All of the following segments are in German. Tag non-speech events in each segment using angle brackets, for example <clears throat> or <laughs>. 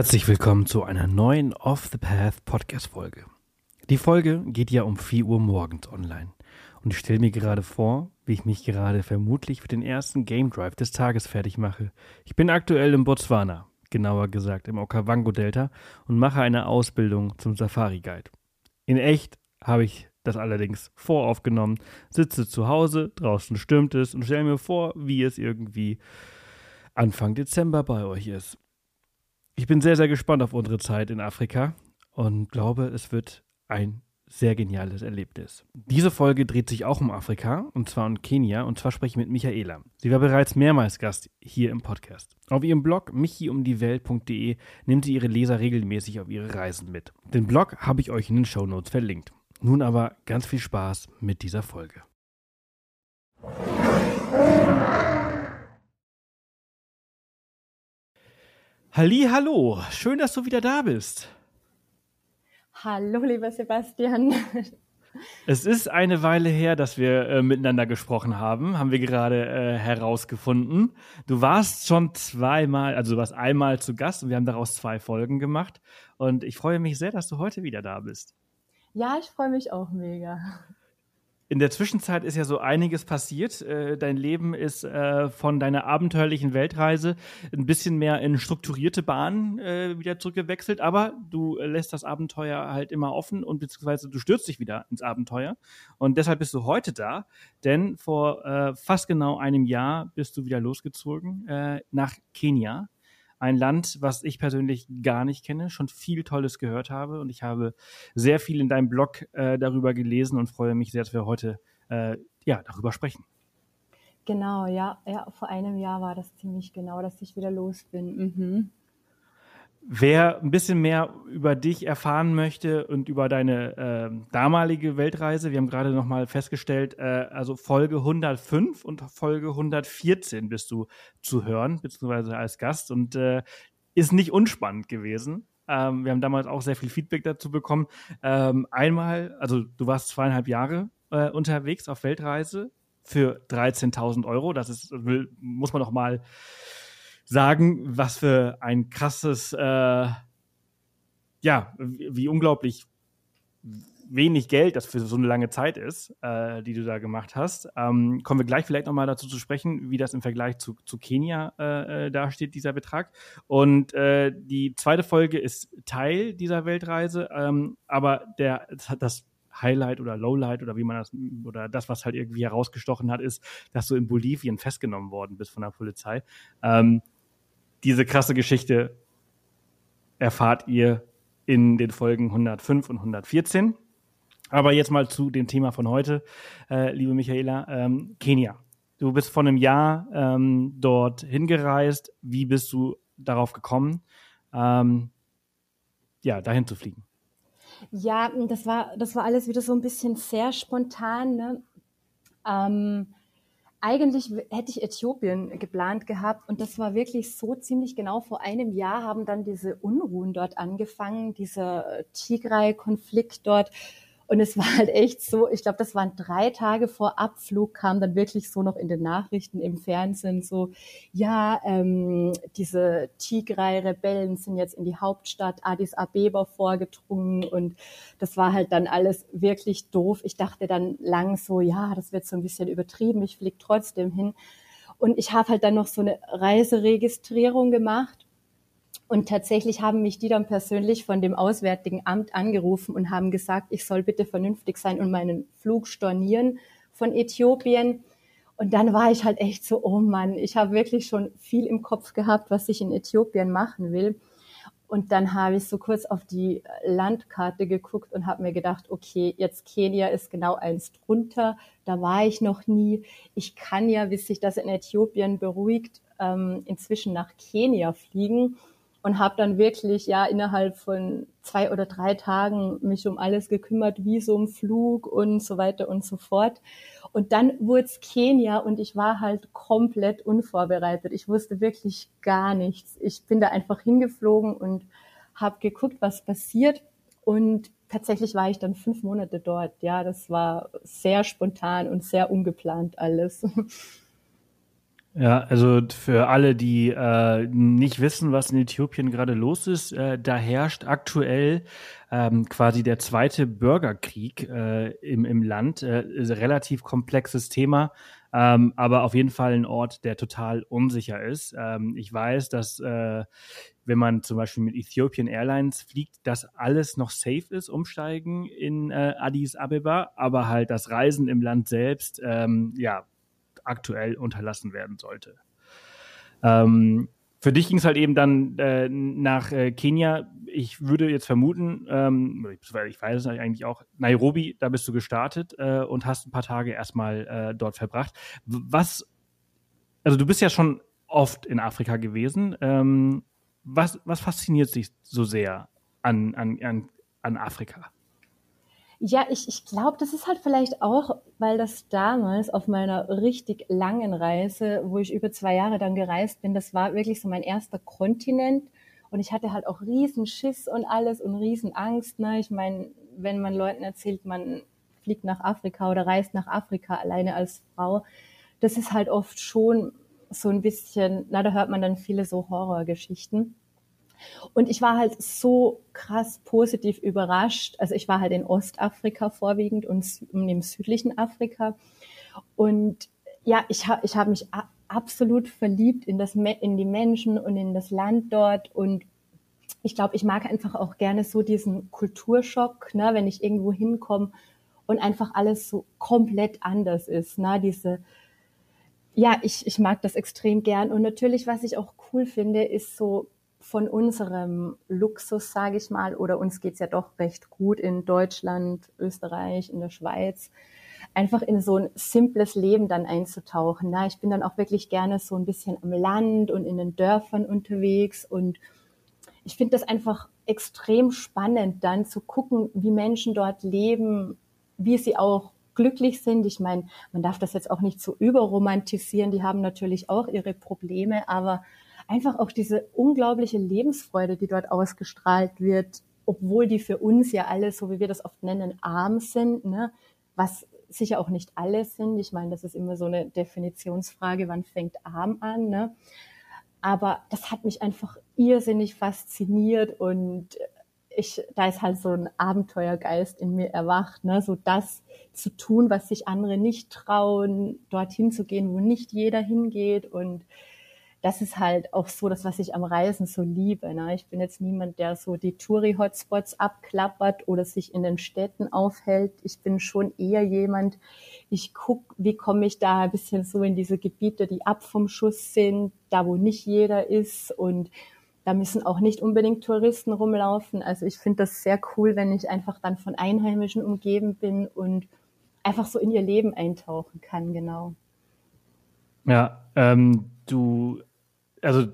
Herzlich willkommen zu einer neuen Off the Path Podcast Folge. Die Folge geht ja um 4 Uhr morgens online. Und ich stelle mir gerade vor, wie ich mich gerade vermutlich für den ersten Game Drive des Tages fertig mache. Ich bin aktuell in Botswana, genauer gesagt im Okavango-Delta und mache eine Ausbildung zum Safari-Guide. In echt habe ich das allerdings voraufgenommen, sitze zu Hause, draußen stürmt es und stelle mir vor, wie es irgendwie Anfang Dezember bei euch ist. Ich bin sehr, sehr gespannt auf unsere Zeit in Afrika und glaube, es wird ein sehr geniales Erlebnis. Diese Folge dreht sich auch um Afrika, und zwar um Kenia, und zwar spreche ich mit Michaela. Sie war bereits mehrmals Gast hier im Podcast. Auf ihrem Blog michiumdiewelt.de nimmt sie ihre Leser regelmäßig auf ihre Reisen mit. Den Blog habe ich euch in den Shownotes verlinkt. Nun aber ganz viel Spaß mit dieser Folge. Halli, hallo, schön, dass du wieder da bist. Hallo, lieber Sebastian. Es ist eine Weile her, dass wir äh, miteinander gesprochen haben, haben wir gerade äh, herausgefunden. Du warst schon zweimal, also du warst einmal zu Gast und wir haben daraus zwei Folgen gemacht. Und ich freue mich sehr, dass du heute wieder da bist. Ja, ich freue mich auch mega. In der Zwischenzeit ist ja so einiges passiert. Äh, dein Leben ist äh, von deiner abenteuerlichen Weltreise ein bisschen mehr in strukturierte Bahnen äh, wieder zurückgewechselt, aber du lässt das Abenteuer halt immer offen und beziehungsweise du stürzt dich wieder ins Abenteuer. Und deshalb bist du heute da, denn vor fast genau einem Jahr bist du wieder losgezogen nach Kenia ein Land, was ich persönlich gar nicht kenne, schon viel Tolles gehört habe und ich habe sehr viel in deinem Blog äh, darüber gelesen und freue mich sehr, dass wir heute äh, ja, darüber sprechen. Genau, ja, ja, vor einem Jahr war das ziemlich genau, dass ich wieder los bin. Mhm. Wer ein bisschen mehr über dich erfahren möchte und über deine äh, damalige Weltreise, wir haben gerade noch mal festgestellt, äh, also Folge 105 und Folge 114 bist du zu hören, beziehungsweise als Gast und äh, ist nicht unspannend gewesen. Ähm, wir haben damals auch sehr viel Feedback dazu bekommen. Ähm, einmal, also du warst zweieinhalb Jahre äh, unterwegs auf Weltreise für 13.000 Euro. Das ist, muss man doch mal sagen, was für ein krasses, äh, ja, wie unglaublich wenig Geld das für so eine lange Zeit ist, äh, die du da gemacht hast. Ähm, kommen wir gleich vielleicht nochmal dazu zu sprechen, wie das im Vergleich zu, zu Kenia äh, äh, dasteht, dieser Betrag. Und äh, die zweite Folge ist Teil dieser Weltreise, ähm, aber der, das Highlight oder Lowlight oder wie man das, oder das, was halt irgendwie herausgestochen hat, ist, dass du in Bolivien festgenommen worden bist von der Polizei. Ähm, diese krasse Geschichte erfahrt ihr in den Folgen 105 und 114. Aber jetzt mal zu dem Thema von heute, äh, liebe Michaela, ähm, Kenia. Du bist vor einem Jahr ähm, dort hingereist. Wie bist du darauf gekommen, ähm, ja, dahin zu fliegen? Ja, das war, das war alles wieder so ein bisschen sehr spontan. Ne? Ähm, eigentlich hätte ich Äthiopien geplant gehabt und das war wirklich so ziemlich genau vor einem Jahr haben dann diese Unruhen dort angefangen, dieser Tigray-Konflikt dort und es war halt echt so, ich glaube, das waren drei Tage vor Abflug, kam dann wirklich so noch in den Nachrichten im Fernsehen so, ja, ähm, diese Tigray-Rebellen sind jetzt in die Hauptstadt Addis Abeba vorgedrungen und das war halt dann alles wirklich doof. Ich dachte dann lang so, ja, das wird so ein bisschen übertrieben, ich flieg trotzdem hin. Und ich habe halt dann noch so eine Reiseregistrierung gemacht und tatsächlich haben mich die dann persönlich von dem Auswärtigen Amt angerufen und haben gesagt, ich soll bitte vernünftig sein und meinen Flug stornieren von Äthiopien. Und dann war ich halt echt so, oh Mann, ich habe wirklich schon viel im Kopf gehabt, was ich in Äthiopien machen will. Und dann habe ich so kurz auf die Landkarte geguckt und habe mir gedacht, okay, jetzt Kenia ist genau eins drunter. Da war ich noch nie. Ich kann ja, bis sich das in Äthiopien beruhigt, ähm, inzwischen nach Kenia fliegen und habe dann wirklich ja innerhalb von zwei oder drei Tagen mich um alles gekümmert, wie so ein Flug und so weiter und so fort. Und dann wurde es Kenia und ich war halt komplett unvorbereitet. Ich wusste wirklich gar nichts. Ich bin da einfach hingeflogen und habe geguckt, was passiert. Und tatsächlich war ich dann fünf Monate dort. Ja, das war sehr spontan und sehr ungeplant alles. <laughs> Ja, also für alle, die äh, nicht wissen, was in Äthiopien gerade los ist, äh, da herrscht aktuell ähm, quasi der zweite Bürgerkrieg äh, im, im Land. Äh, ist relativ komplexes Thema, ähm, aber auf jeden Fall ein Ort, der total unsicher ist. Ähm, ich weiß, dass äh, wenn man zum Beispiel mit Ethiopian Airlines fliegt, dass alles noch safe ist, umsteigen in äh, Addis Abeba, aber halt das Reisen im Land selbst, ähm, ja, aktuell unterlassen werden sollte. Ähm, für dich ging es halt eben dann äh, nach äh, Kenia. Ich würde jetzt vermuten, ähm, ich weiß es eigentlich auch, Nairobi, da bist du gestartet äh, und hast ein paar Tage erstmal äh, dort verbracht. Was, also du bist ja schon oft in Afrika gewesen. Ähm, was, was fasziniert dich so sehr an, an, an, an Afrika? Ja, ich, ich glaube, das ist halt vielleicht auch, weil das damals auf meiner richtig langen Reise, wo ich über zwei Jahre dann gereist bin, das war wirklich so mein erster Kontinent. Und ich hatte halt auch riesen Schiss und alles und riesen Angst. Ne? Ich meine, wenn man Leuten erzählt, man fliegt nach Afrika oder reist nach Afrika alleine als Frau, das ist halt oft schon so ein bisschen, na, da hört man dann viele so Horrorgeschichten. Und ich war halt so krass positiv überrascht. Also ich war halt in Ostafrika vorwiegend und im südlichen Afrika. Und ja, ich habe ich hab mich absolut verliebt in, das, in die Menschen und in das Land dort. Und ich glaube, ich mag einfach auch gerne so diesen Kulturschock, ne, wenn ich irgendwo hinkomme und einfach alles so komplett anders ist. Ne, diese, ja, ich, ich mag das extrem gern. Und natürlich, was ich auch cool finde, ist so von unserem Luxus, sage ich mal, oder uns geht's ja doch recht gut in Deutschland, Österreich, in der Schweiz, einfach in so ein simples Leben dann einzutauchen. Na, ich bin dann auch wirklich gerne so ein bisschen am Land und in den Dörfern unterwegs und ich finde das einfach extrem spannend, dann zu gucken, wie Menschen dort leben, wie sie auch glücklich sind. Ich meine, man darf das jetzt auch nicht so überromantisieren. Die haben natürlich auch ihre Probleme, aber einfach auch diese unglaubliche Lebensfreude, die dort ausgestrahlt wird, obwohl die für uns ja alle, so wie wir das oft nennen, arm sind, ne? was sicher auch nicht alle sind. Ich meine, das ist immer so eine Definitionsfrage, wann fängt arm an. Ne? Aber das hat mich einfach irrsinnig fasziniert und ich, da ist halt so ein Abenteuergeist in mir erwacht, ne? so das zu tun, was sich andere nicht trauen, dorthin zu gehen, wo nicht jeder hingeht und das ist halt auch so das, was ich am Reisen so liebe. Ne? Ich bin jetzt niemand, der so die Touri-Hotspots abklappert oder sich in den Städten aufhält. Ich bin schon eher jemand, ich guck, wie komme ich da ein bisschen so in diese Gebiete, die ab vom Schuss sind, da wo nicht jeder ist und da müssen auch nicht unbedingt Touristen rumlaufen. Also ich finde das sehr cool, wenn ich einfach dann von Einheimischen umgeben bin und einfach so in ihr Leben eintauchen kann, genau. Ja, ähm, du also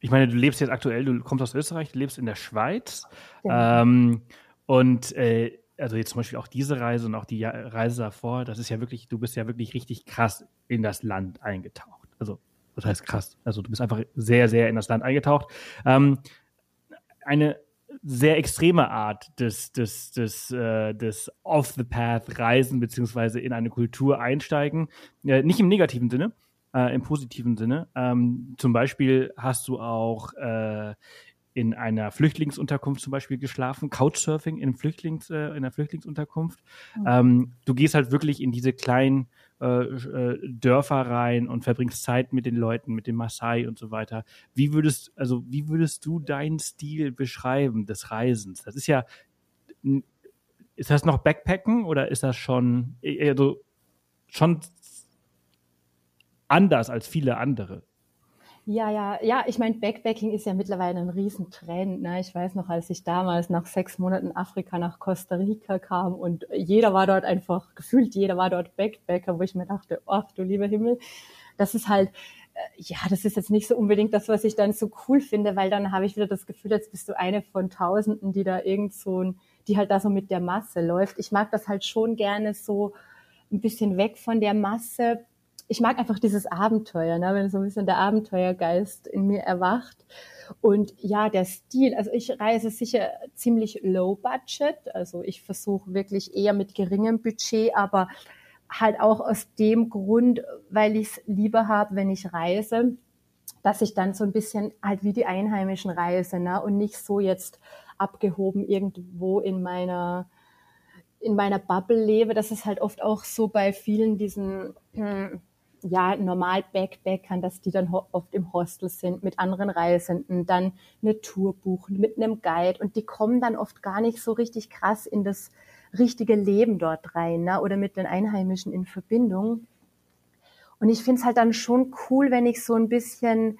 ich meine, du lebst jetzt aktuell, du kommst aus Österreich, du lebst in der Schweiz. Ja. Ähm, und äh, also jetzt zum Beispiel auch diese Reise und auch die Reise davor, das ist ja wirklich, du bist ja wirklich richtig krass in das Land eingetaucht. Also, das heißt krass. Also du bist einfach sehr, sehr in das Land eingetaucht. Ähm, eine sehr extreme Art des, des, des, äh, des Off-the-Path-Reisen beziehungsweise in eine Kultur einsteigen. Äh, nicht im negativen Sinne, äh, im positiven Sinne. Ähm, zum Beispiel hast du auch äh, in einer Flüchtlingsunterkunft zum Beispiel geschlafen, Couchsurfing in, Flüchtlings, äh, in einer Flüchtlingsunterkunft. Mhm. Ähm, du gehst halt wirklich in diese kleinen äh, äh, Dörfer rein und verbringst Zeit mit den Leuten, mit dem Maasai und so weiter. Wie würdest, also wie würdest du deinen Stil beschreiben des Reisens? Das ist ja, ist das noch Backpacken oder ist das schon, also schon anders als viele andere. Ja, ja, ja, ich meine, Backpacking ist ja mittlerweile ein Riesentrend. Ne? Ich weiß noch, als ich damals nach sechs Monaten Afrika nach Costa Rica kam und jeder war dort einfach, gefühlt jeder war dort Backpacker, wo ich mir dachte, ach du lieber Himmel, das ist halt, äh, ja, das ist jetzt nicht so unbedingt das, was ich dann so cool finde, weil dann habe ich wieder das Gefühl, jetzt bist du eine von Tausenden, die da irgend so ein, die halt da so mit der Masse läuft. Ich mag das halt schon gerne so ein bisschen weg von der Masse, ich mag einfach dieses Abenteuer, ne, wenn so ein bisschen der Abenteuergeist in mir erwacht. Und ja, der Stil, also ich reise sicher ziemlich low budget, also ich versuche wirklich eher mit geringem Budget, aber halt auch aus dem Grund, weil ich es lieber habe, wenn ich reise, dass ich dann so ein bisschen halt wie die Einheimischen reise ne? und nicht so jetzt abgehoben irgendwo in meiner in meiner Bubble lebe. Das ist halt oft auch so bei vielen diesen hm, ja, normal Backpackern, dass die dann oft im Hostel sind, mit anderen Reisenden, dann eine Tour buchen, mit einem Guide und die kommen dann oft gar nicht so richtig krass in das richtige Leben dort rein ne? oder mit den Einheimischen in Verbindung. Und ich finde es halt dann schon cool, wenn ich so ein bisschen,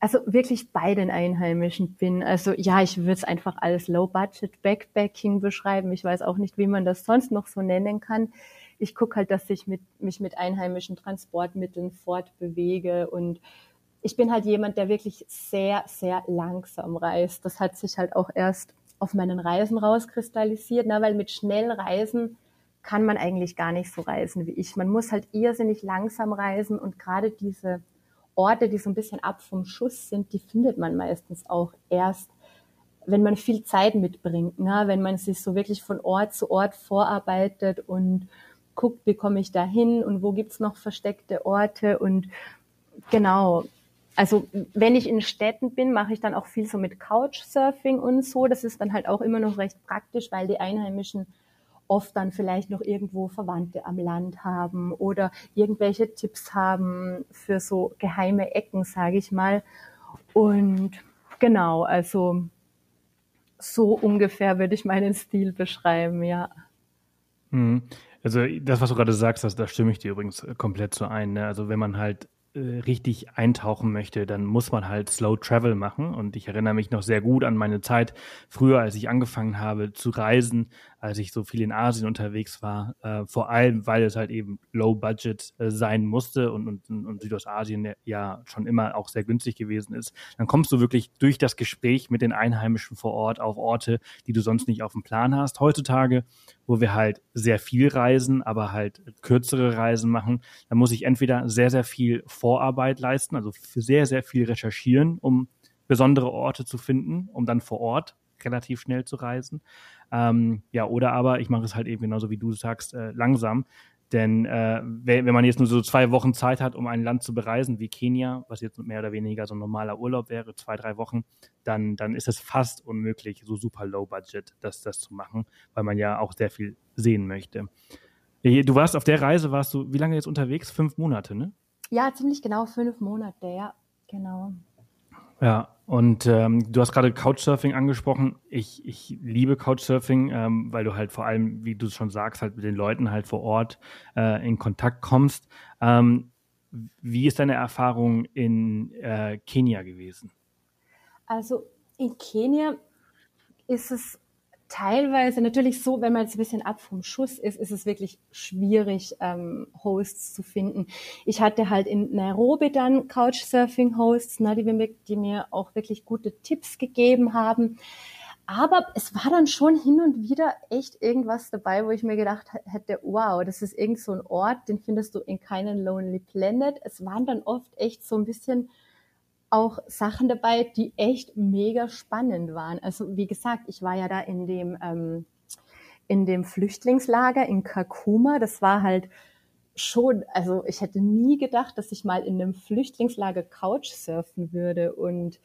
also wirklich bei den Einheimischen bin. Also ja, ich würde es einfach als Low-Budget Backpacking beschreiben. Ich weiß auch nicht, wie man das sonst noch so nennen kann ich gucke halt, dass ich mit, mich mit einheimischen Transportmitteln fortbewege und ich bin halt jemand, der wirklich sehr, sehr langsam reist. Das hat sich halt auch erst auf meinen Reisen rauskristallisiert, ne? weil mit schnell Reisen kann man eigentlich gar nicht so reisen wie ich. Man muss halt irrsinnig langsam reisen und gerade diese Orte, die so ein bisschen ab vom Schuss sind, die findet man meistens auch erst, wenn man viel Zeit mitbringt, ne? wenn man sich so wirklich von Ort zu Ort vorarbeitet und guckt, wie komme ich da hin und wo gibt's noch versteckte Orte und genau. Also wenn ich in Städten bin, mache ich dann auch viel so mit Couchsurfing und so. Das ist dann halt auch immer noch recht praktisch, weil die Einheimischen oft dann vielleicht noch irgendwo Verwandte am Land haben oder irgendwelche Tipps haben für so geheime Ecken, sage ich mal. Und genau, also so ungefähr würde ich meinen Stil beschreiben, ja. Mhm. Also das, was du gerade sagst, das, da stimme ich dir übrigens äh, komplett so ein. Ne? Also wenn man halt äh, richtig eintauchen möchte, dann muss man halt Slow Travel machen. Und ich erinnere mich noch sehr gut an meine Zeit früher, als ich angefangen habe zu reisen, als ich so viel in Asien unterwegs war. Äh, vor allem, weil es halt eben Low Budget äh, sein musste und, und, und Südostasien ja schon immer auch sehr günstig gewesen ist. Dann kommst du wirklich durch das Gespräch mit den Einheimischen vor Ort auf Orte, die du sonst nicht auf dem Plan hast. Heutzutage, wo wir halt sehr viel reisen, aber halt kürzere Reisen machen, da muss ich entweder sehr, sehr viel Vorarbeit leisten, also sehr, sehr viel recherchieren, um besondere Orte zu finden, um dann vor Ort relativ schnell zu reisen. Ähm, ja, oder aber ich mache es halt eben genauso wie du sagst, äh, langsam. Denn äh, wenn man jetzt nur so zwei Wochen Zeit hat, um ein Land zu bereisen, wie Kenia, was jetzt mehr oder weniger so ein normaler Urlaub wäre, zwei, drei Wochen, dann, dann ist es fast unmöglich, so super low budget das, das zu machen, weil man ja auch sehr viel sehen möchte. Du warst auf der Reise, warst du wie lange jetzt unterwegs? Fünf Monate, ne? Ja, ziemlich genau fünf Monate, ja, genau. Ja, und ähm, du hast gerade Couchsurfing angesprochen. Ich, ich liebe Couchsurfing, ähm, weil du halt vor allem, wie du es schon sagst, halt mit den Leuten halt vor Ort äh, in Kontakt kommst. Ähm, wie ist deine Erfahrung in äh, Kenia gewesen? Also in Kenia ist es teilweise natürlich so, wenn man jetzt ein bisschen ab vom Schuss ist, ist es wirklich schwierig, ähm, Hosts zu finden. Ich hatte halt in Nairobi dann Couchsurfing-Hosts, ne, die, mir, die mir auch wirklich gute Tipps gegeben haben. Aber es war dann schon hin und wieder echt irgendwas dabei, wo ich mir gedacht hätte, wow, das ist irgend so ein Ort, den findest du in keinem Lonely Planet. Es waren dann oft echt so ein bisschen auch Sachen dabei, die echt mega spannend waren. Also wie gesagt, ich war ja da in dem ähm, in dem Flüchtlingslager in Kakuma. Das war halt schon, also ich hätte nie gedacht, dass ich mal in einem Flüchtlingslager Couchsurfen würde. Und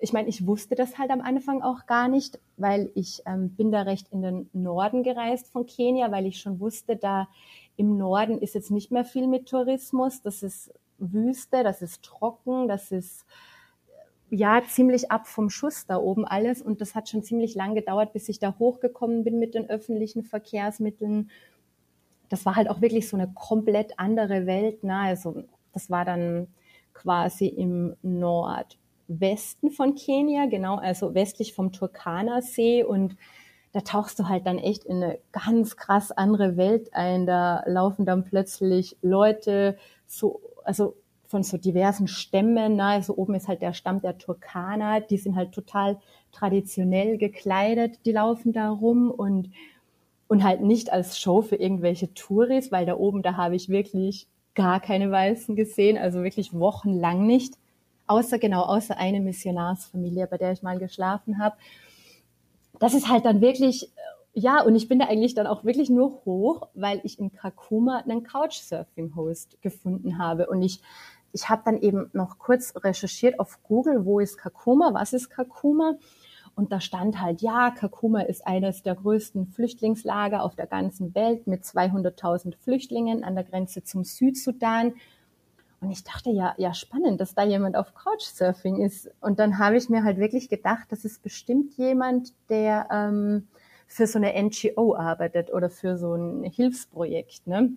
ich meine, ich wusste das halt am Anfang auch gar nicht, weil ich ähm, bin da recht in den Norden gereist von Kenia, weil ich schon wusste, da im Norden ist jetzt nicht mehr viel mit Tourismus. Das ist Wüste, das ist trocken, das ist ja ziemlich ab vom Schuss da oben alles und das hat schon ziemlich lang gedauert, bis ich da hochgekommen bin mit den öffentlichen Verkehrsmitteln. Das war halt auch wirklich so eine komplett andere Welt. Ne? Also das war dann quasi im Nordwesten von Kenia, genau, also westlich vom Turkana-See und da tauchst du halt dann echt in eine ganz krass andere Welt ein. Da laufen dann plötzlich Leute so also von so diversen Stämmen. Ne? Also oben ist halt der Stamm der Turkaner, die sind halt total traditionell gekleidet, die laufen da rum und, und halt nicht als Show für irgendwelche Touris, weil da oben, da habe ich wirklich gar keine Weißen gesehen, also wirklich wochenlang nicht. Außer genau, außer eine Missionarsfamilie, bei der ich mal geschlafen habe. Das ist halt dann wirklich ja, und ich bin da eigentlich dann auch wirklich nur hoch, weil ich in Kakuma einen Couchsurfing-Host gefunden habe. Und ich, ich habe dann eben noch kurz recherchiert auf Google, wo ist Kakuma, was ist Kakuma? Und da stand halt, ja, Kakuma ist eines der größten Flüchtlingslager auf der ganzen Welt mit 200.000 Flüchtlingen an der Grenze zum Südsudan. Und ich dachte, ja, ja, spannend, dass da jemand auf Couchsurfing ist. Und dann habe ich mir halt wirklich gedacht, das ist bestimmt jemand, der ähm, für so eine NGO arbeitet oder für so ein Hilfsprojekt. Ne?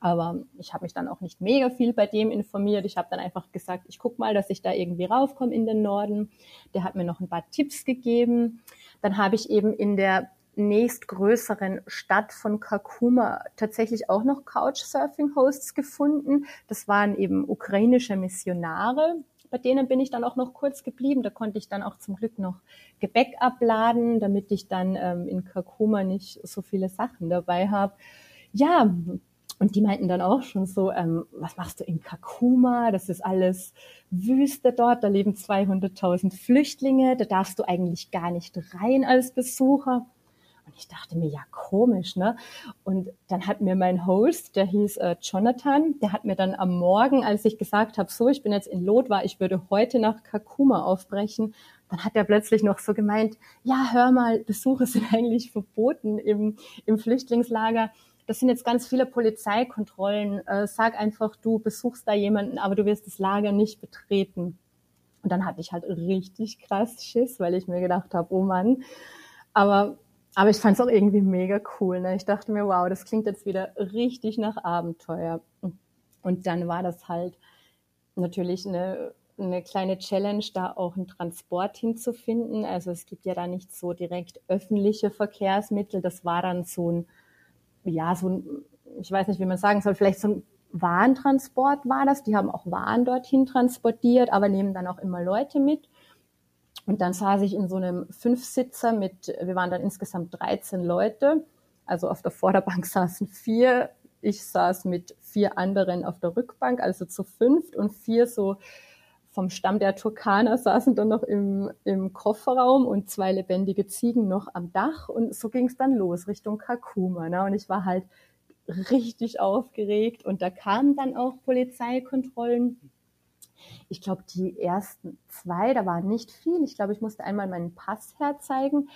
Aber ich habe mich dann auch nicht mega viel bei dem informiert. Ich habe dann einfach gesagt, ich guck mal, dass ich da irgendwie raufkomme in den Norden. Der hat mir noch ein paar Tipps gegeben. Dann habe ich eben in der nächstgrößeren Stadt von Kakuma tatsächlich auch noch Couchsurfing-Hosts gefunden. Das waren eben ukrainische Missionare, bei denen bin ich dann auch noch kurz geblieben. Da konnte ich dann auch zum Glück noch Gebäck abladen, damit ich dann ähm, in Kakuma nicht so viele Sachen dabei habe. Ja, und die meinten dann auch schon so, ähm, was machst du in Kakuma? Das ist alles Wüste dort, da leben 200.000 Flüchtlinge, da darfst du eigentlich gar nicht rein als Besucher. Und ich dachte mir, ja, komisch, ne? Und dann hat mir mein Host, der hieß äh, Jonathan, der hat mir dann am Morgen, als ich gesagt habe, so, ich bin jetzt in Lot, war, ich würde heute nach Kakuma aufbrechen, dann hat er plötzlich noch so gemeint, ja, hör mal, Besuche sind <laughs> eigentlich verboten im, im Flüchtlingslager. Das sind jetzt ganz viele Polizeikontrollen. Äh, sag einfach, du besuchst da jemanden, aber du wirst das Lager nicht betreten. Und dann hatte ich halt richtig krass Schiss, weil ich mir gedacht habe, oh Mann. Aber aber ich fand es auch irgendwie mega cool. Ne? Ich dachte mir, wow, das klingt jetzt wieder richtig nach Abenteuer. Und dann war das halt natürlich eine, eine kleine Challenge, da auch einen Transport hinzufinden. Also es gibt ja da nicht so direkt öffentliche Verkehrsmittel. Das war dann so ein, ja, so ein, ich weiß nicht, wie man sagen soll, vielleicht so ein Warentransport war das. Die haben auch Waren dorthin transportiert, aber nehmen dann auch immer Leute mit. Und dann saß ich in so einem Fünfsitzer mit, wir waren dann insgesamt 13 Leute. Also auf der Vorderbank <laughs> saßen vier. Ich saß mit vier anderen auf der Rückbank, also zu fünft und vier so vom Stamm der Turkaner saßen dann noch im, im Kofferraum und zwei lebendige Ziegen noch am Dach. Und so ging es dann los Richtung Kakuma. Ne? Und ich war halt richtig aufgeregt und da kamen dann auch Polizeikontrollen ich glaube, die ersten zwei, da war nicht viel. Ich glaube, ich musste einmal meinen Pass herzeigen.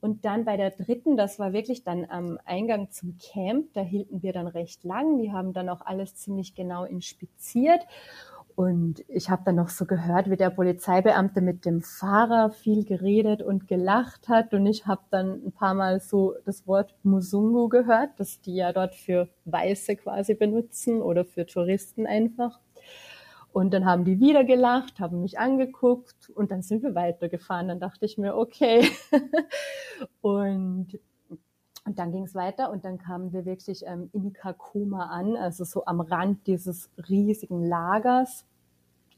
Und dann bei der dritten, das war wirklich dann am Eingang zum Camp, da hielten wir dann recht lang. Die haben dann auch alles ziemlich genau inspiziert. Und ich habe dann noch so gehört, wie der Polizeibeamte mit dem Fahrer viel geredet und gelacht hat. Und ich habe dann ein paar Mal so das Wort Musungu gehört, das die ja dort für Weiße quasi benutzen oder für Touristen einfach. Und dann haben die wieder gelacht, haben mich angeguckt und dann sind wir weitergefahren. Dann dachte ich mir, okay. <laughs> und, und dann ging es weiter und dann kamen wir wirklich ähm, in Kakuma an, also so am Rand dieses riesigen Lagers.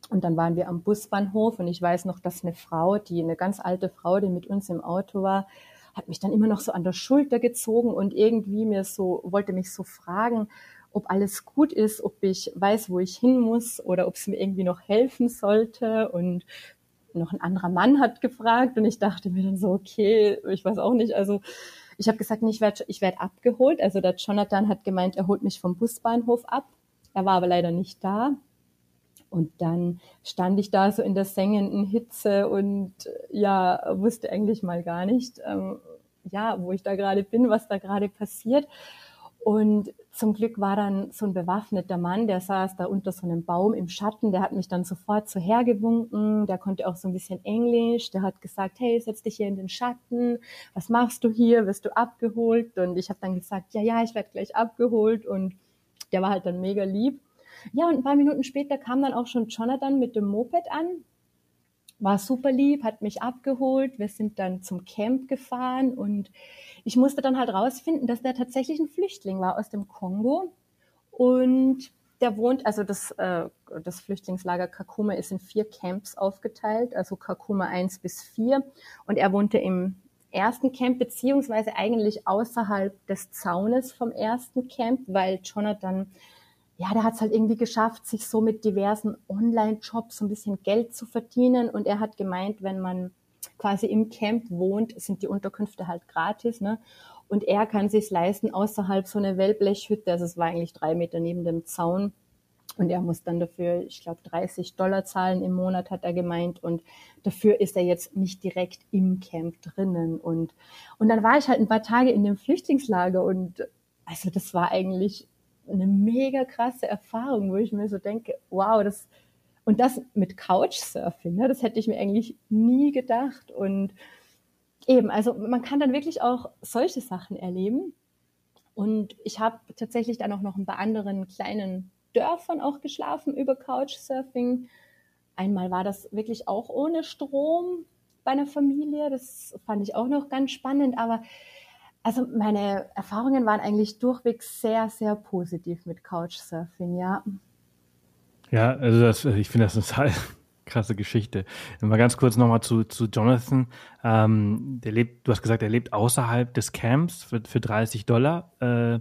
Und dann waren wir am Busbahnhof und ich weiß noch, dass eine Frau, die eine ganz alte Frau, die mit uns im Auto war, hat mich dann immer noch so an der Schulter gezogen und irgendwie mir so, wollte mich so fragen, ob alles gut ist, ob ich weiß, wo ich hin muss oder ob es mir irgendwie noch helfen sollte. Und noch ein anderer Mann hat gefragt und ich dachte mir dann so, okay, ich weiß auch nicht. Also ich habe gesagt, ich werde ich werd abgeholt. Also der Jonathan hat gemeint, er holt mich vom Busbahnhof ab. Er war aber leider nicht da. Und dann stand ich da so in der sengenden Hitze und ja, wusste eigentlich mal gar nicht, ähm, ja, wo ich da gerade bin, was da gerade passiert. Und zum Glück war dann so ein bewaffneter Mann, der saß da unter so einem Baum im Schatten, der hat mich dann sofort so hergewunken, der konnte auch so ein bisschen Englisch, der hat gesagt, hey, setz dich hier in den Schatten, was machst du hier, wirst du abgeholt? Und ich habe dann gesagt, ja, ja, ich werde gleich abgeholt und der war halt dann mega lieb. Ja, und ein paar Minuten später kam dann auch schon Jonathan mit dem Moped an, war super lieb, hat mich abgeholt, wir sind dann zum Camp gefahren und ich musste dann halt rausfinden, dass der tatsächlich ein Flüchtling war aus dem Kongo. Und der wohnt, also das, äh, das Flüchtlingslager Kakuma ist in vier Camps aufgeteilt, also Kakuma 1 bis 4 und er wohnte im ersten Camp, beziehungsweise eigentlich außerhalb des Zaunes vom ersten Camp, weil Jonathan, ja, der hat es halt irgendwie geschafft, sich so mit diversen Online-Jobs so ein bisschen Geld zu verdienen und er hat gemeint, wenn man quasi im Camp wohnt, sind die Unterkünfte halt gratis. Ne? Und er kann sich leisten, außerhalb so eine Wellblechhütte, also es war eigentlich drei Meter neben dem Zaun. Und er muss dann dafür, ich glaube, 30 Dollar zahlen im Monat, hat er gemeint. Und dafür ist er jetzt nicht direkt im Camp drinnen. Und, und dann war ich halt ein paar Tage in dem Flüchtlingslager und also das war eigentlich eine mega krasse Erfahrung, wo ich mir so denke, wow, das, und das mit Couchsurfing, ne, das hätte ich mir eigentlich nie gedacht. Und eben, also man kann dann wirklich auch solche Sachen erleben. Und ich habe tatsächlich dann auch noch ein paar anderen kleinen Dörfern auch geschlafen über Couchsurfing. Einmal war das wirklich auch ohne Strom bei einer Familie. Das fand ich auch noch ganz spannend. Aber also meine Erfahrungen waren eigentlich durchweg sehr, sehr positiv mit Couchsurfing, ja. Ja, also das, ich finde das eine total <laughs> krasse Geschichte. Mal ganz kurz nochmal zu, zu Jonathan. Ähm, der lebt, du hast gesagt, er lebt außerhalb des Camps für, für 30 Dollar. Äh,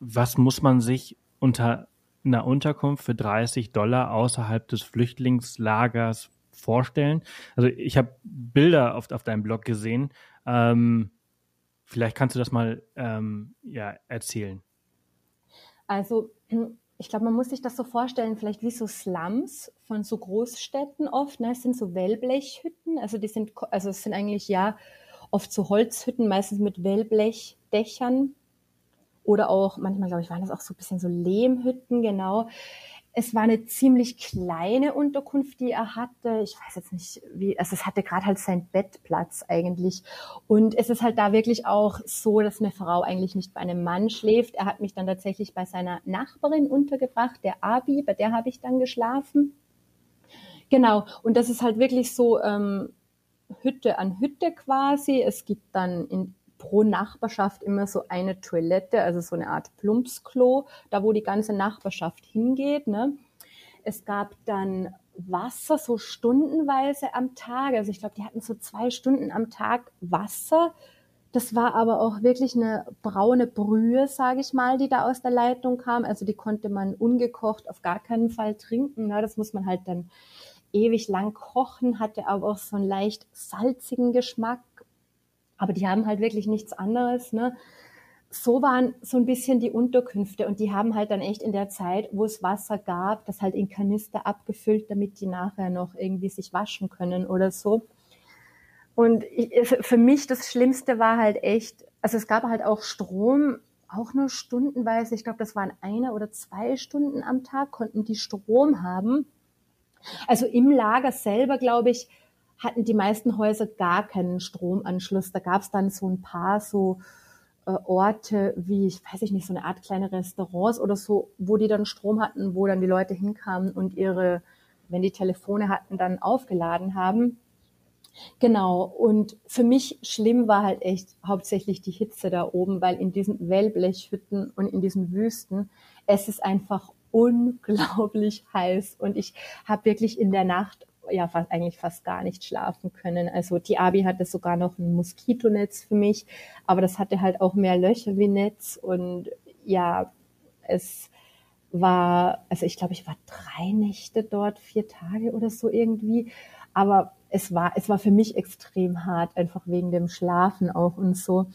was muss man sich unter einer Unterkunft für 30 Dollar außerhalb des Flüchtlingslagers vorstellen? Also ich habe Bilder auf, auf deinem Blog gesehen. Ähm, vielleicht kannst du das mal ähm, ja, erzählen. Also <clears throat> ich glaube, man muss sich das so vorstellen, vielleicht wie so Slums von so Großstädten oft. Ne? Es sind so Wellblechhütten, also die sind, also es sind eigentlich ja oft so Holzhütten, meistens mit Wellblechdächern oder auch, manchmal glaube ich, waren das auch so ein bisschen so Lehmhütten, genau. Es war eine ziemlich kleine Unterkunft, die er hatte. Ich weiß jetzt nicht, wie, also es hatte gerade halt seinen Bettplatz eigentlich. Und es ist halt da wirklich auch so, dass eine Frau eigentlich nicht bei einem Mann schläft. Er hat mich dann tatsächlich bei seiner Nachbarin untergebracht, der Abi, bei der habe ich dann geschlafen. Genau. Und das ist halt wirklich so ähm, Hütte an Hütte quasi. Es gibt dann in pro Nachbarschaft immer so eine Toilette, also so eine Art Plumpsklo, da wo die ganze Nachbarschaft hingeht. Ne? Es gab dann Wasser so stundenweise am Tag. Also ich glaube, die hatten so zwei Stunden am Tag Wasser. Das war aber auch wirklich eine braune Brühe, sage ich mal, die da aus der Leitung kam. Also die konnte man ungekocht auf gar keinen Fall trinken. Ne? Das muss man halt dann ewig lang kochen, hatte aber auch so einen leicht salzigen Geschmack aber die haben halt wirklich nichts anderes. Ne? So waren so ein bisschen die Unterkünfte und die haben halt dann echt in der Zeit, wo es Wasser gab, das halt in Kanister abgefüllt, damit die nachher noch irgendwie sich waschen können oder so. Und ich, für mich das Schlimmste war halt echt, also es gab halt auch Strom, auch nur stundenweise. Ich glaube, das waren eine oder zwei Stunden am Tag, konnten die Strom haben. Also im Lager selber, glaube ich, hatten die meisten Häuser gar keinen Stromanschluss. Da gab es dann so ein paar so äh, Orte wie, ich weiß nicht, so eine Art kleine Restaurants oder so, wo die dann Strom hatten, wo dann die Leute hinkamen und ihre, wenn die Telefone hatten, dann aufgeladen haben. Genau. Und für mich schlimm war halt echt hauptsächlich die Hitze da oben, weil in diesen Wellblechhütten und in diesen Wüsten, es ist einfach unglaublich <laughs> heiß. Und ich habe wirklich in der Nacht ja fast, eigentlich fast gar nicht schlafen können. Also die Abi hatte sogar noch ein Moskitonetz für mich, aber das hatte halt auch mehr Löcher wie Netz und ja, es war, also ich glaube, ich war drei Nächte dort, vier Tage oder so irgendwie, aber es war, es war für mich extrem hart, einfach wegen dem Schlafen auch und so.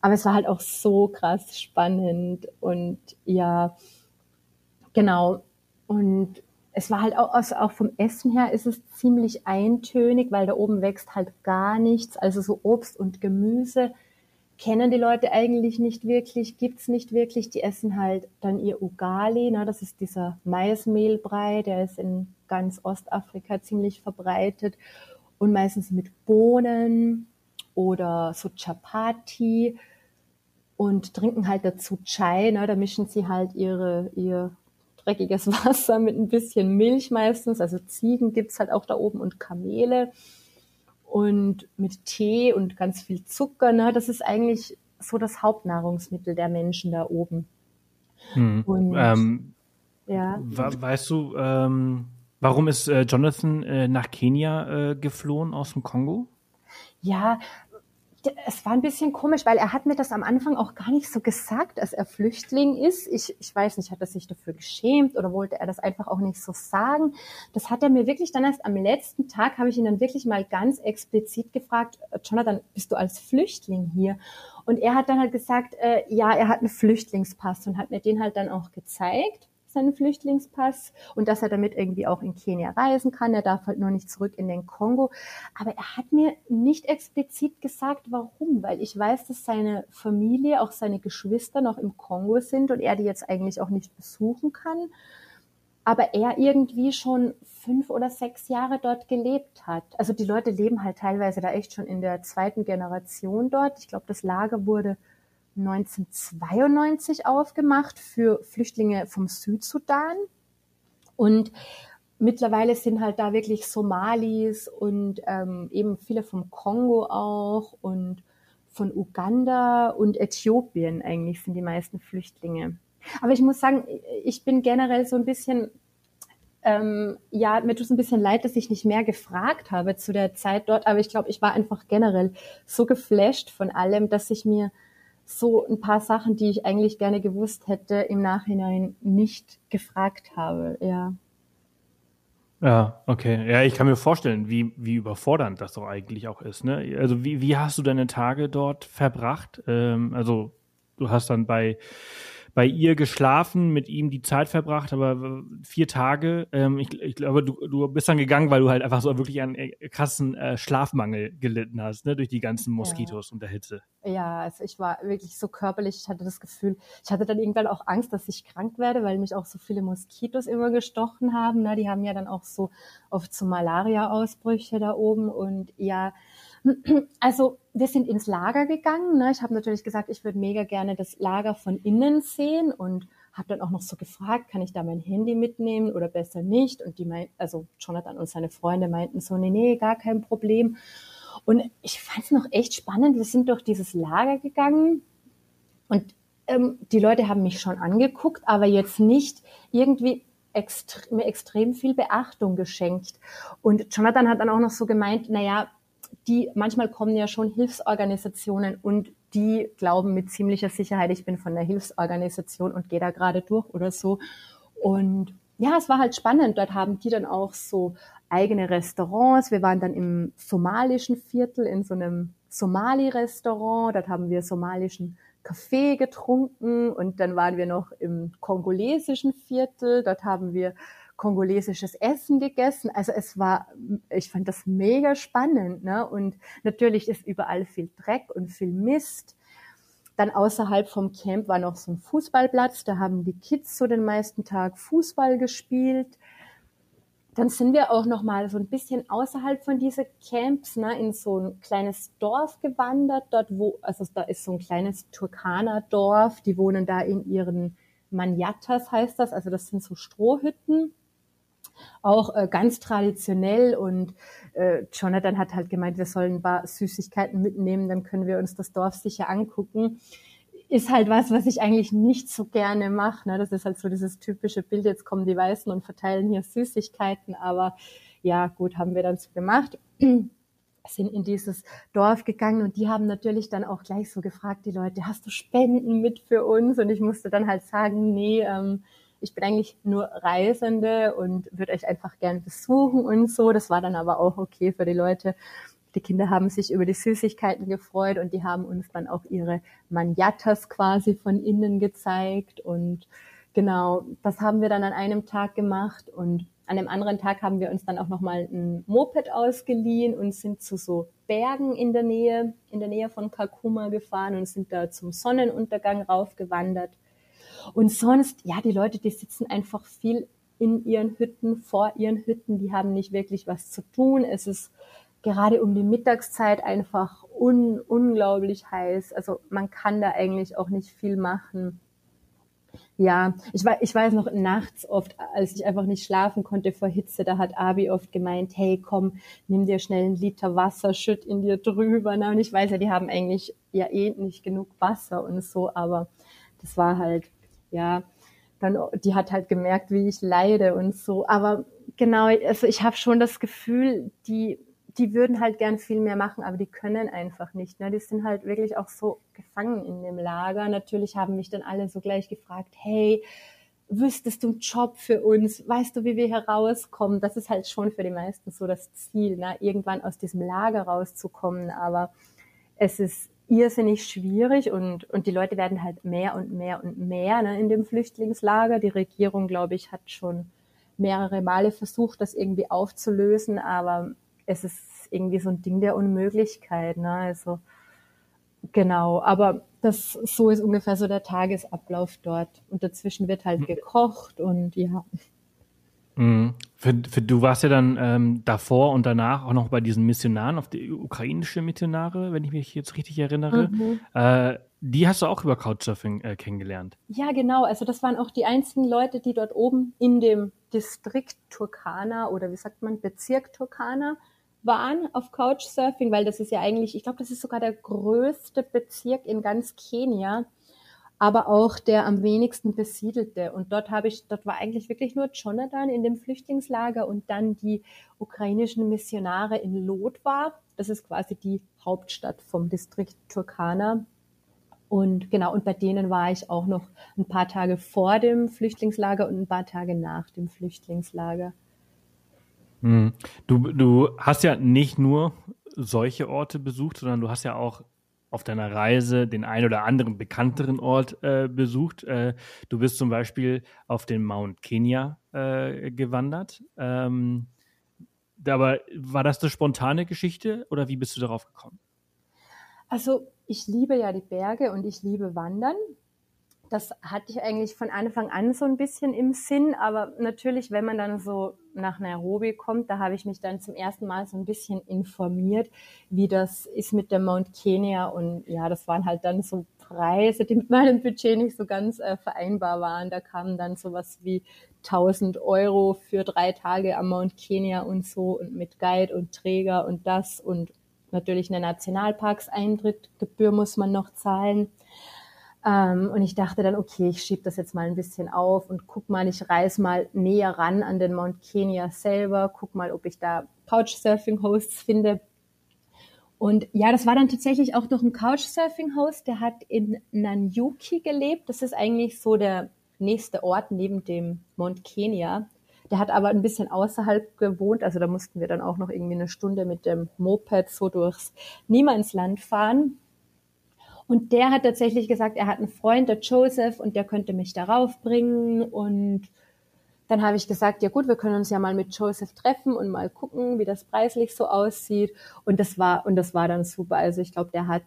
Aber es war halt auch so krass spannend und ja, genau. Und es war halt auch, also auch vom Essen her ist es ziemlich eintönig, weil da oben wächst halt gar nichts. Also so Obst und Gemüse kennen die Leute eigentlich nicht wirklich, gibt's nicht wirklich. Die essen halt dann ihr Ugali, ne? das ist dieser Maismehlbrei, der ist in ganz Ostafrika ziemlich verbreitet und meistens mit Bohnen oder so Chapati und trinken halt dazu Chai, ne? da mischen sie halt ihre, ihr dreckiges <laughs> Wasser mit ein bisschen Milch meistens. Also Ziegen gibt's halt auch da oben und Kamele. Und mit Tee und ganz viel Zucker. Ne? Das ist eigentlich so das Hauptnahrungsmittel der Menschen da oben. Hm. Und, ähm, ja. Weißt du, ähm, warum ist äh, Jonathan äh, nach Kenia äh, geflohen aus dem Kongo? Ja, es war ein bisschen komisch, weil er hat mir das am Anfang auch gar nicht so gesagt, dass er Flüchtling ist. Ich, ich weiß nicht, hat er sich dafür geschämt oder wollte er das einfach auch nicht so sagen? Das hat er mir wirklich dann erst am letzten Tag, habe ich ihn dann wirklich mal ganz explizit gefragt, Jonathan, bist du als Flüchtling hier? Und er hat dann halt gesagt, äh, ja, er hat einen Flüchtlingspass und hat mir den halt dann auch gezeigt seinen Flüchtlingspass und dass er damit irgendwie auch in Kenia reisen kann. Er darf halt nur nicht zurück in den Kongo. Aber er hat mir nicht explizit gesagt, warum, weil ich weiß, dass seine Familie, auch seine Geschwister noch im Kongo sind und er die jetzt eigentlich auch nicht besuchen kann. Aber er irgendwie schon fünf oder sechs Jahre dort gelebt hat. Also die Leute leben halt teilweise da echt schon in der zweiten Generation dort. Ich glaube, das Lager wurde 1992 aufgemacht für Flüchtlinge vom Südsudan. Und mittlerweile sind halt da wirklich Somalis und ähm, eben viele vom Kongo auch und von Uganda und Äthiopien eigentlich sind die meisten Flüchtlinge. Aber ich muss sagen, ich bin generell so ein bisschen, ähm, ja, mir tut es ein bisschen leid, dass ich nicht mehr gefragt habe zu der Zeit dort, aber ich glaube, ich war einfach generell so geflasht von allem, dass ich mir so ein paar Sachen, die ich eigentlich gerne gewusst hätte, im Nachhinein nicht gefragt habe, ja. Ja, okay. Ja, ich kann mir vorstellen, wie, wie überfordernd das doch eigentlich auch ist. Ne? Also wie, wie hast du deine Tage dort verbracht? Ähm, also du hast dann bei bei ihr geschlafen, mit ihm die Zeit verbracht, aber vier Tage. Ähm, ich, ich glaube, du, du bist dann gegangen, weil du halt einfach so wirklich einen äh, krassen äh, Schlafmangel gelitten hast, ne, durch die ganzen Moskitos ja. und der Hitze. Ja, also ich war wirklich so körperlich, ich hatte das Gefühl, ich hatte dann irgendwann auch Angst, dass ich krank werde, weil mich auch so viele Moskitos immer gestochen haben. Ne? Die haben ja dann auch so oft so Malaria-Ausbrüche da oben und ja, <clears throat> also wir sind ins Lager gegangen. Ne? Ich habe natürlich gesagt, ich würde mega gerne das Lager von innen sehen und habe dann auch noch so gefragt, kann ich da mein Handy mitnehmen oder besser nicht? Und die meinten, also Jonathan und seine Freunde meinten so, nee, nee, gar kein Problem. Und ich fand es noch echt spannend. Wir sind durch dieses Lager gegangen und ähm, die Leute haben mich schon angeguckt, aber jetzt nicht irgendwie extre mir extrem viel Beachtung geschenkt. Und Jonathan hat dann auch noch so gemeint, naja, die manchmal kommen ja schon Hilfsorganisationen und die glauben mit ziemlicher Sicherheit, ich bin von der Hilfsorganisation und gehe da gerade durch oder so. Und ja, es war halt spannend. Dort haben die dann auch so eigene Restaurants. Wir waren dann im somalischen Viertel in so einem Somali-Restaurant. Dort haben wir somalischen Kaffee getrunken und dann waren wir noch im kongolesischen Viertel. Dort haben wir kongolesisches Essen gegessen. Also es war, ich fand das mega spannend. Ne? Und natürlich ist überall viel Dreck und viel Mist. Dann außerhalb vom Camp war noch so ein Fußballplatz. Da haben die Kids so den meisten Tag Fußball gespielt. Dann sind wir auch noch mal so ein bisschen außerhalb von diese Camps, ne, in so ein kleines Dorf gewandert. Dort wo, also da ist so ein kleines Turkaner-Dorf. Die wohnen da in ihren Manyatas heißt das. Also das sind so Strohhütten auch äh, ganz traditionell und äh, Jonathan hat halt gemeint, wir sollen ein paar Süßigkeiten mitnehmen, dann können wir uns das Dorf sicher angucken. Ist halt was, was ich eigentlich nicht so gerne mache. Ne? Das ist halt so dieses typische Bild, jetzt kommen die Weißen und verteilen hier Süßigkeiten, aber ja, gut, haben wir dann so gemacht <clears throat> sind in dieses Dorf gegangen und die haben natürlich dann auch gleich so gefragt, die Leute, hast du Spenden mit für uns? Und ich musste dann halt sagen, nee, ähm, ich bin eigentlich nur Reisende und würde euch einfach gern besuchen und so. Das war dann aber auch okay für die Leute. Die Kinder haben sich über die Süßigkeiten gefreut und die haben uns dann auch ihre Manjatas quasi von innen gezeigt und genau, das haben wir dann an einem Tag gemacht und an einem anderen Tag haben wir uns dann auch nochmal ein Moped ausgeliehen und sind zu so Bergen in der Nähe, in der Nähe von Kakuma gefahren und sind da zum Sonnenuntergang raufgewandert. Und sonst, ja, die Leute, die sitzen einfach viel in ihren Hütten, vor ihren Hütten, die haben nicht wirklich was zu tun. Es ist gerade um die Mittagszeit einfach un unglaublich heiß. Also man kann da eigentlich auch nicht viel machen. Ja, ich, weiß, ich weiß noch nachts oft, als ich einfach nicht schlafen konnte vor Hitze, da hat Abi oft gemeint, hey komm, nimm dir schnell einen Liter Wasser, schütt in dir drüber. Und ich weiß ja, die haben eigentlich ja eh nicht genug Wasser und so, aber das war halt ja, dann, die hat halt gemerkt, wie ich leide und so. Aber genau, also ich habe schon das Gefühl, die, die würden halt gern viel mehr machen, aber die können einfach nicht. Ne? Die sind halt wirklich auch so gefangen in dem Lager. Natürlich haben mich dann alle so gleich gefragt, hey, wüsstest du einen Job für uns? Weißt du, wie wir herauskommen? Das ist halt schon für die meisten so das Ziel, ne? irgendwann aus diesem Lager rauszukommen. Aber es ist irrsinnig schwierig und, und die Leute werden halt mehr und mehr und mehr ne, in dem Flüchtlingslager. Die Regierung, glaube ich, hat schon mehrere Male versucht, das irgendwie aufzulösen, aber es ist irgendwie so ein Ding der Unmöglichkeit. Ne? Also genau, aber das so ist ungefähr so der Tagesablauf dort. Und dazwischen wird halt hm. gekocht und ja. Mhm. Für, für, du warst ja dann ähm, davor und danach auch noch bei diesen Missionaren, auf die ukrainische Missionare, wenn ich mich jetzt richtig erinnere. Mhm. Äh, die hast du auch über Couchsurfing äh, kennengelernt. Ja, genau. Also das waren auch die einzigen Leute, die dort oben in dem Distrikt Turkana oder wie sagt man, Bezirk Turkana waren auf Couchsurfing, weil das ist ja eigentlich, ich glaube, das ist sogar der größte Bezirk in ganz Kenia aber auch der am wenigsten besiedelte. Und dort habe ich, dort war eigentlich wirklich nur Jonathan in dem Flüchtlingslager und dann die ukrainischen Missionare in Lodwar. Das ist quasi die Hauptstadt vom Distrikt Turkana. Und genau, und bei denen war ich auch noch ein paar Tage vor dem Flüchtlingslager und ein paar Tage nach dem Flüchtlingslager. Hm. Du, du hast ja nicht nur solche Orte besucht, sondern du hast ja auch auf deiner Reise den ein oder anderen bekannteren Ort äh, besucht. Äh, du bist zum Beispiel auf den Mount Kenya äh, gewandert. Ähm, aber war das eine spontane Geschichte oder wie bist du darauf gekommen? Also ich liebe ja die Berge und ich liebe Wandern das hatte ich eigentlich von Anfang an so ein bisschen im Sinn, aber natürlich, wenn man dann so nach Nairobi kommt, da habe ich mich dann zum ersten Mal so ein bisschen informiert, wie das ist mit der Mount Kenya und ja, das waren halt dann so Preise, die mit meinem Budget nicht so ganz äh, vereinbar waren. Da kamen dann sowas wie 1000 Euro für drei Tage am Mount Kenya und so und mit Guide und Träger und das und natürlich eine Nationalparkseintrittgebühr muss man noch zahlen. Ähm, und ich dachte dann, okay, ich schiebe das jetzt mal ein bisschen auf und guck mal, ich reise mal näher ran an den Mount Kenya selber, guck mal, ob ich da Couchsurfing-Hosts finde. Und ja, das war dann tatsächlich auch durch ein Couchsurfing-Host, der hat in Nanyuki gelebt. Das ist eigentlich so der nächste Ort neben dem Mount Kenya. Der hat aber ein bisschen außerhalb gewohnt, also da mussten wir dann auch noch irgendwie eine Stunde mit dem Moped so durchs Niemandsland fahren. Und der hat tatsächlich gesagt, er hat einen Freund, der Joseph, und der könnte mich darauf bringen. Und dann habe ich gesagt, ja gut, wir können uns ja mal mit Joseph treffen und mal gucken, wie das preislich so aussieht. Und das war, und das war dann super. Also ich glaube, der hat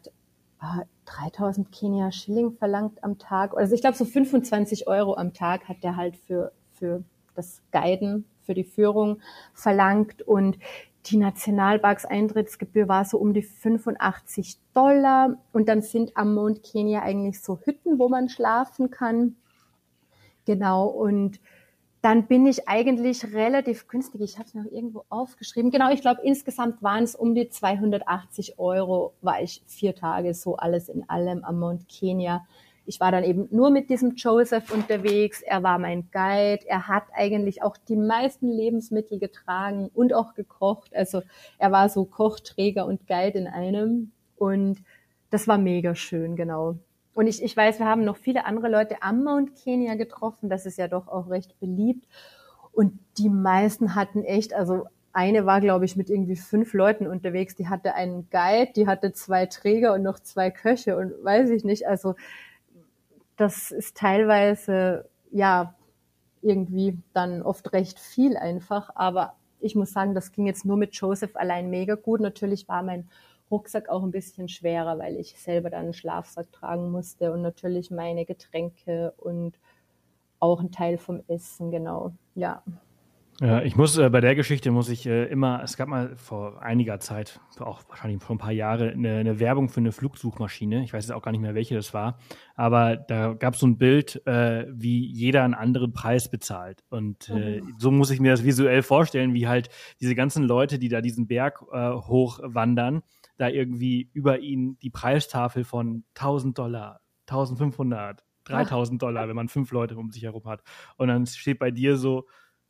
äh, 3000 Kenia Schilling verlangt am Tag. Also ich glaube, so 25 Euro am Tag hat der halt für, für das Guiden, für die Führung verlangt. Und die Nationalparks-Eintrittsgebühr war so um die 85 Dollar. Und dann sind am Mount Kenya eigentlich so Hütten, wo man schlafen kann. Genau. Und dann bin ich eigentlich relativ günstig. Ich habe es noch irgendwo aufgeschrieben. Genau, ich glaube, insgesamt waren es um die 280 Euro, war ich vier Tage so alles in allem am Mount Kenya ich war dann eben nur mit diesem Joseph unterwegs. Er war mein Guide. Er hat eigentlich auch die meisten Lebensmittel getragen und auch gekocht. Also er war so Kochträger und Guide in einem. Und das war mega schön, genau. Und ich, ich weiß, wir haben noch viele andere Leute am Mount Kenya getroffen. Das ist ja doch auch recht beliebt. Und die meisten hatten echt, also eine war, glaube ich, mit irgendwie fünf Leuten unterwegs. Die hatte einen Guide, die hatte zwei Träger und noch zwei Köche und weiß ich nicht. Also das ist teilweise, ja, irgendwie dann oft recht viel einfach. Aber ich muss sagen, das ging jetzt nur mit Joseph allein mega gut. Natürlich war mein Rucksack auch ein bisschen schwerer, weil ich selber dann einen Schlafsack tragen musste und natürlich meine Getränke und auch ein Teil vom Essen, genau. Ja. Ja, ich muss äh, bei der Geschichte muss ich äh, immer, es gab mal vor einiger Zeit, auch wahrscheinlich vor ein paar Jahren, eine, eine, Werbung für eine Flugsuchmaschine. Ich weiß jetzt auch gar nicht mehr, welche das war, aber da gab es so ein Bild, äh, wie jeder einen anderen Preis bezahlt. Und äh, mhm. so muss ich mir das visuell vorstellen, wie halt diese ganzen Leute, die da diesen Berg äh, hochwandern, da irgendwie über ihnen die Preistafel von 1000 Dollar, 1500, 3000 Dollar, wenn man fünf Leute um sich herum hat. Und dann steht bei dir so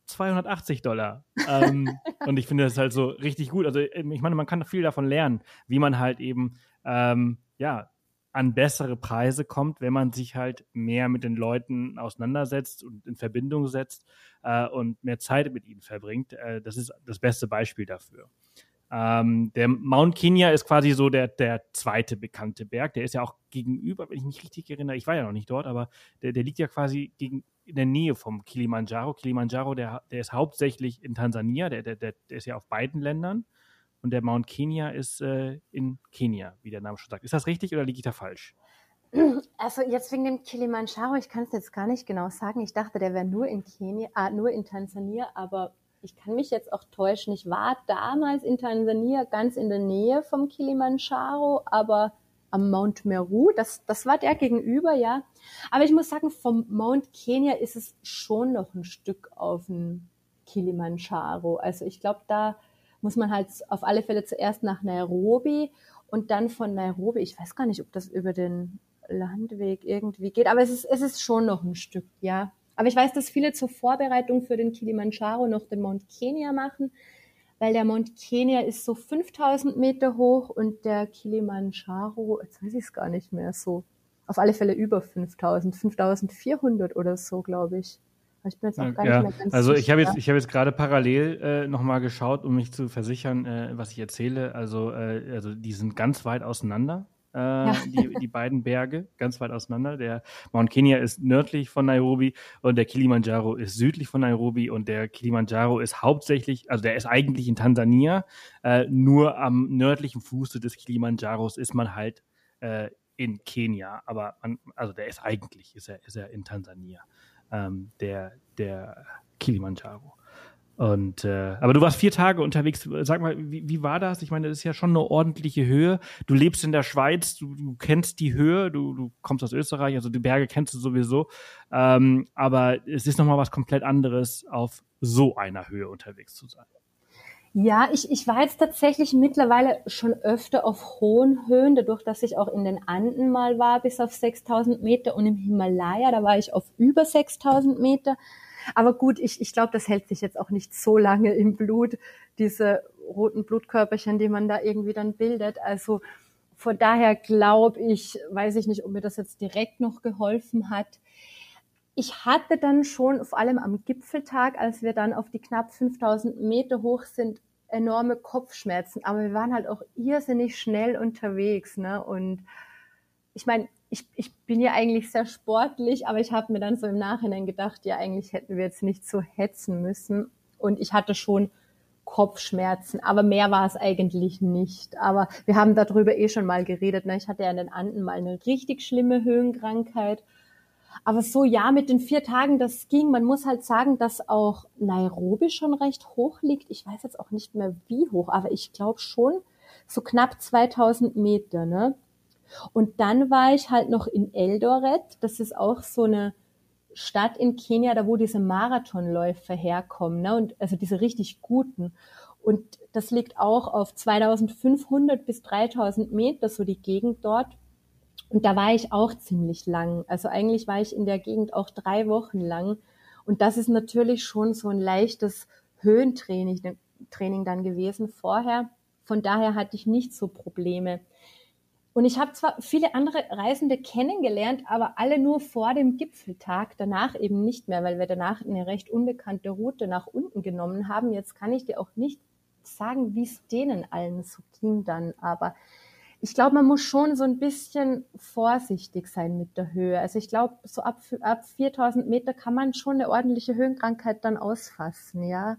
280 Dollar. ähm, <laughs> und ich finde das halt so richtig gut. Also ähm, ich meine, man kann viel davon lernen, wie man halt eben ähm, ja an bessere Preise kommt, wenn man sich halt mehr mit den Leuten auseinandersetzt und in Verbindung setzt äh, und mehr Zeit mit ihnen verbringt. Äh, das ist das beste Beispiel dafür. Ähm, der Mount Kenya ist quasi so der, der zweite bekannte Berg. Der ist ja auch gegenüber, wenn ich mich richtig erinnere, ich war ja noch nicht dort, aber der, der liegt ja quasi gegen, in der Nähe vom Kilimanjaro. Kilimanjaro, der, der ist hauptsächlich in Tansania, der, der, der ist ja auf beiden Ländern. Und der Mount Kenya ist äh, in Kenia, wie der Name schon sagt. Ist das richtig oder liege ich da falsch? Also jetzt wegen dem Kilimanjaro, ich kann es jetzt gar nicht genau sagen. Ich dachte, der wäre nur in Kenia, ah, nur in Tansania, aber ich kann mich jetzt auch täuschen. Ich war damals in Tansania ganz in der Nähe vom Kilimanjaro, aber am Mount Meru, das, das war der gegenüber, ja. Aber ich muss sagen, vom Mount Kenya ist es schon noch ein Stück auf dem Kilimanjaro. Also ich glaube, da muss man halt auf alle Fälle zuerst nach Nairobi und dann von Nairobi, ich weiß gar nicht, ob das über den Landweg irgendwie geht, aber es ist, es ist schon noch ein Stück, ja. Aber ich weiß, dass viele zur Vorbereitung für den Kilimanjaro noch den Mount Kenya machen, weil der Mount Kenya ist so 5000 Meter hoch und der Kilimanjaro, jetzt weiß ich es gar nicht mehr, so auf alle Fälle über 5000, 5400 oder so, glaube ich. Ich bin jetzt auch gar ja, nicht mehr ganz Also ich habe jetzt, ich habe jetzt gerade parallel äh, nochmal geschaut, um mich zu versichern, äh, was ich erzähle. Also, äh, also die sind ganz weit auseinander äh, ja. die, die beiden Berge, ganz weit auseinander. Der Mount Kenya ist nördlich von Nairobi und der Kilimanjaro ist südlich von Nairobi und der Kilimanjaro ist hauptsächlich, also der ist eigentlich in Tansania, äh, nur am nördlichen Fuße des Kilimanjaros ist man halt äh, in Kenia, aber man, also der ist eigentlich, ist er, ist er in Tansania, ähm, der, der Kilimanjaro. Und äh, aber du warst vier Tage unterwegs. Sag mal, wie, wie war das? Ich meine, das ist ja schon eine ordentliche Höhe. Du lebst in der Schweiz, du, du kennst die Höhe, du, du kommst aus Österreich, also die Berge kennst du sowieso. Ähm, aber es ist nochmal was komplett anderes, auf so einer Höhe unterwegs zu sein. Ja, ich, ich war jetzt tatsächlich mittlerweile schon öfter auf hohen Höhen, dadurch, dass ich auch in den Anden mal war, bis auf 6000 Meter und im Himalaya, da war ich auf über 6000 Meter. Aber gut, ich, ich glaube, das hält sich jetzt auch nicht so lange im Blut, diese roten Blutkörperchen, die man da irgendwie dann bildet. Also von daher glaube ich, weiß ich nicht, ob mir das jetzt direkt noch geholfen hat. Ich hatte dann schon, vor allem am Gipfeltag, als wir dann auf die knapp 5000 Meter hoch sind, enorme Kopfschmerzen. Aber wir waren halt auch irrsinnig schnell unterwegs. Ne? Und ich meine, ich, ich bin ja eigentlich sehr sportlich, aber ich habe mir dann so im Nachhinein gedacht, ja, eigentlich hätten wir jetzt nicht so hetzen müssen. Und ich hatte schon Kopfschmerzen, aber mehr war es eigentlich nicht. Aber wir haben darüber eh schon mal geredet. Ne? Ich hatte ja in den Anden mal eine richtig schlimme Höhenkrankheit. Aber so ja, mit den vier Tagen, das ging. Man muss halt sagen, dass auch Nairobi schon recht hoch liegt. Ich weiß jetzt auch nicht mehr wie hoch, aber ich glaube schon so knapp 2000 Meter. Ne? Und dann war ich halt noch in Eldoret. Das ist auch so eine Stadt in Kenia, da wo diese Marathonläufer herkommen, ne? Und also diese richtig guten. Und das liegt auch auf 2500 bis 3000 Meter, so die Gegend dort. Und da war ich auch ziemlich lang. Also eigentlich war ich in der Gegend auch drei Wochen lang. Und das ist natürlich schon so ein leichtes Höhentraining Training dann gewesen vorher. Von daher hatte ich nicht so Probleme. Und ich habe zwar viele andere Reisende kennengelernt, aber alle nur vor dem Gipfeltag, danach eben nicht mehr, weil wir danach eine recht unbekannte Route nach unten genommen haben. Jetzt kann ich dir auch nicht sagen, wie es denen allen so ging dann, aber ich glaube, man muss schon so ein bisschen vorsichtig sein mit der Höhe. Also ich glaube, so ab, ab 4000 Meter kann man schon eine ordentliche Höhenkrankheit dann ausfassen, ja.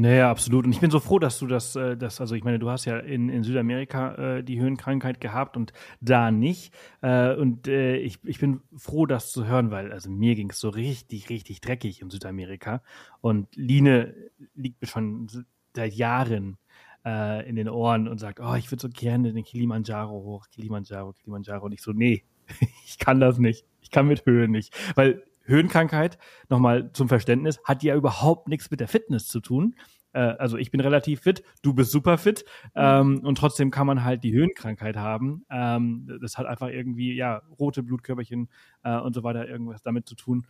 Naja, absolut. Und ich bin so froh, dass du das, äh, das also ich meine, du hast ja in, in Südamerika äh, die Höhenkrankheit gehabt und da nicht. Äh, und äh, ich, ich bin froh, das zu hören, weil also mir ging es so richtig, richtig dreckig in Südamerika. Und Line liegt mir schon seit Jahren äh, in den Ohren und sagt, oh, ich würde so gerne den Kilimanjaro hoch, Kilimanjaro, Kilimanjaro. Und ich so, nee, <laughs> ich kann das nicht. Ich kann mit Höhe nicht. Weil Höhenkrankheit, nochmal zum Verständnis, hat ja überhaupt nichts mit der Fitness zu tun. Äh, also ich bin relativ fit, du bist super fit ähm, und trotzdem kann man halt die Höhenkrankheit haben. Ähm, das hat einfach irgendwie, ja, rote Blutkörperchen äh, und so weiter irgendwas damit zu tun.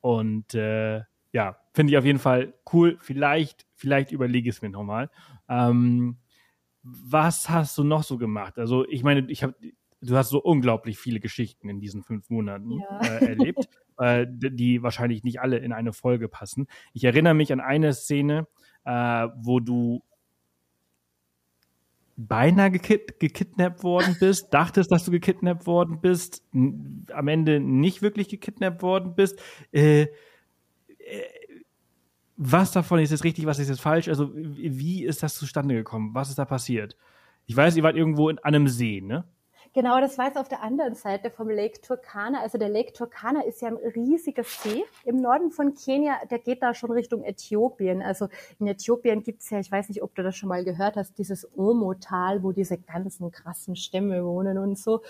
Und äh, ja, finde ich auf jeden Fall cool. Vielleicht, vielleicht überlege ich es mir nochmal. Ähm, was hast du noch so gemacht? Also, ich meine, ich habe, du hast so unglaublich viele Geschichten in diesen fünf Monaten ja. äh, erlebt, <laughs> äh, die wahrscheinlich nicht alle in eine Folge passen. Ich erinnere mich an eine Szene, äh, wo du beinahe gekid gekidnappt worden <laughs> bist, dachtest, dass du gekidnappt worden bist, am Ende nicht wirklich gekidnappt worden bist. Äh, äh, was davon ist jetzt richtig, was ist jetzt falsch? Also wie ist das zustande gekommen? Was ist da passiert? Ich weiß, ihr wart irgendwo in, an einem See, ne? Genau, das war jetzt auf der anderen Seite vom Lake Turkana. Also der Lake Turkana ist ja ein riesiger See im Norden von Kenia. Der geht da schon Richtung Äthiopien. Also in Äthiopien gibt's ja, ich weiß nicht, ob du das schon mal gehört hast, dieses Omo-Tal, wo diese ganzen krassen Stämme wohnen und so.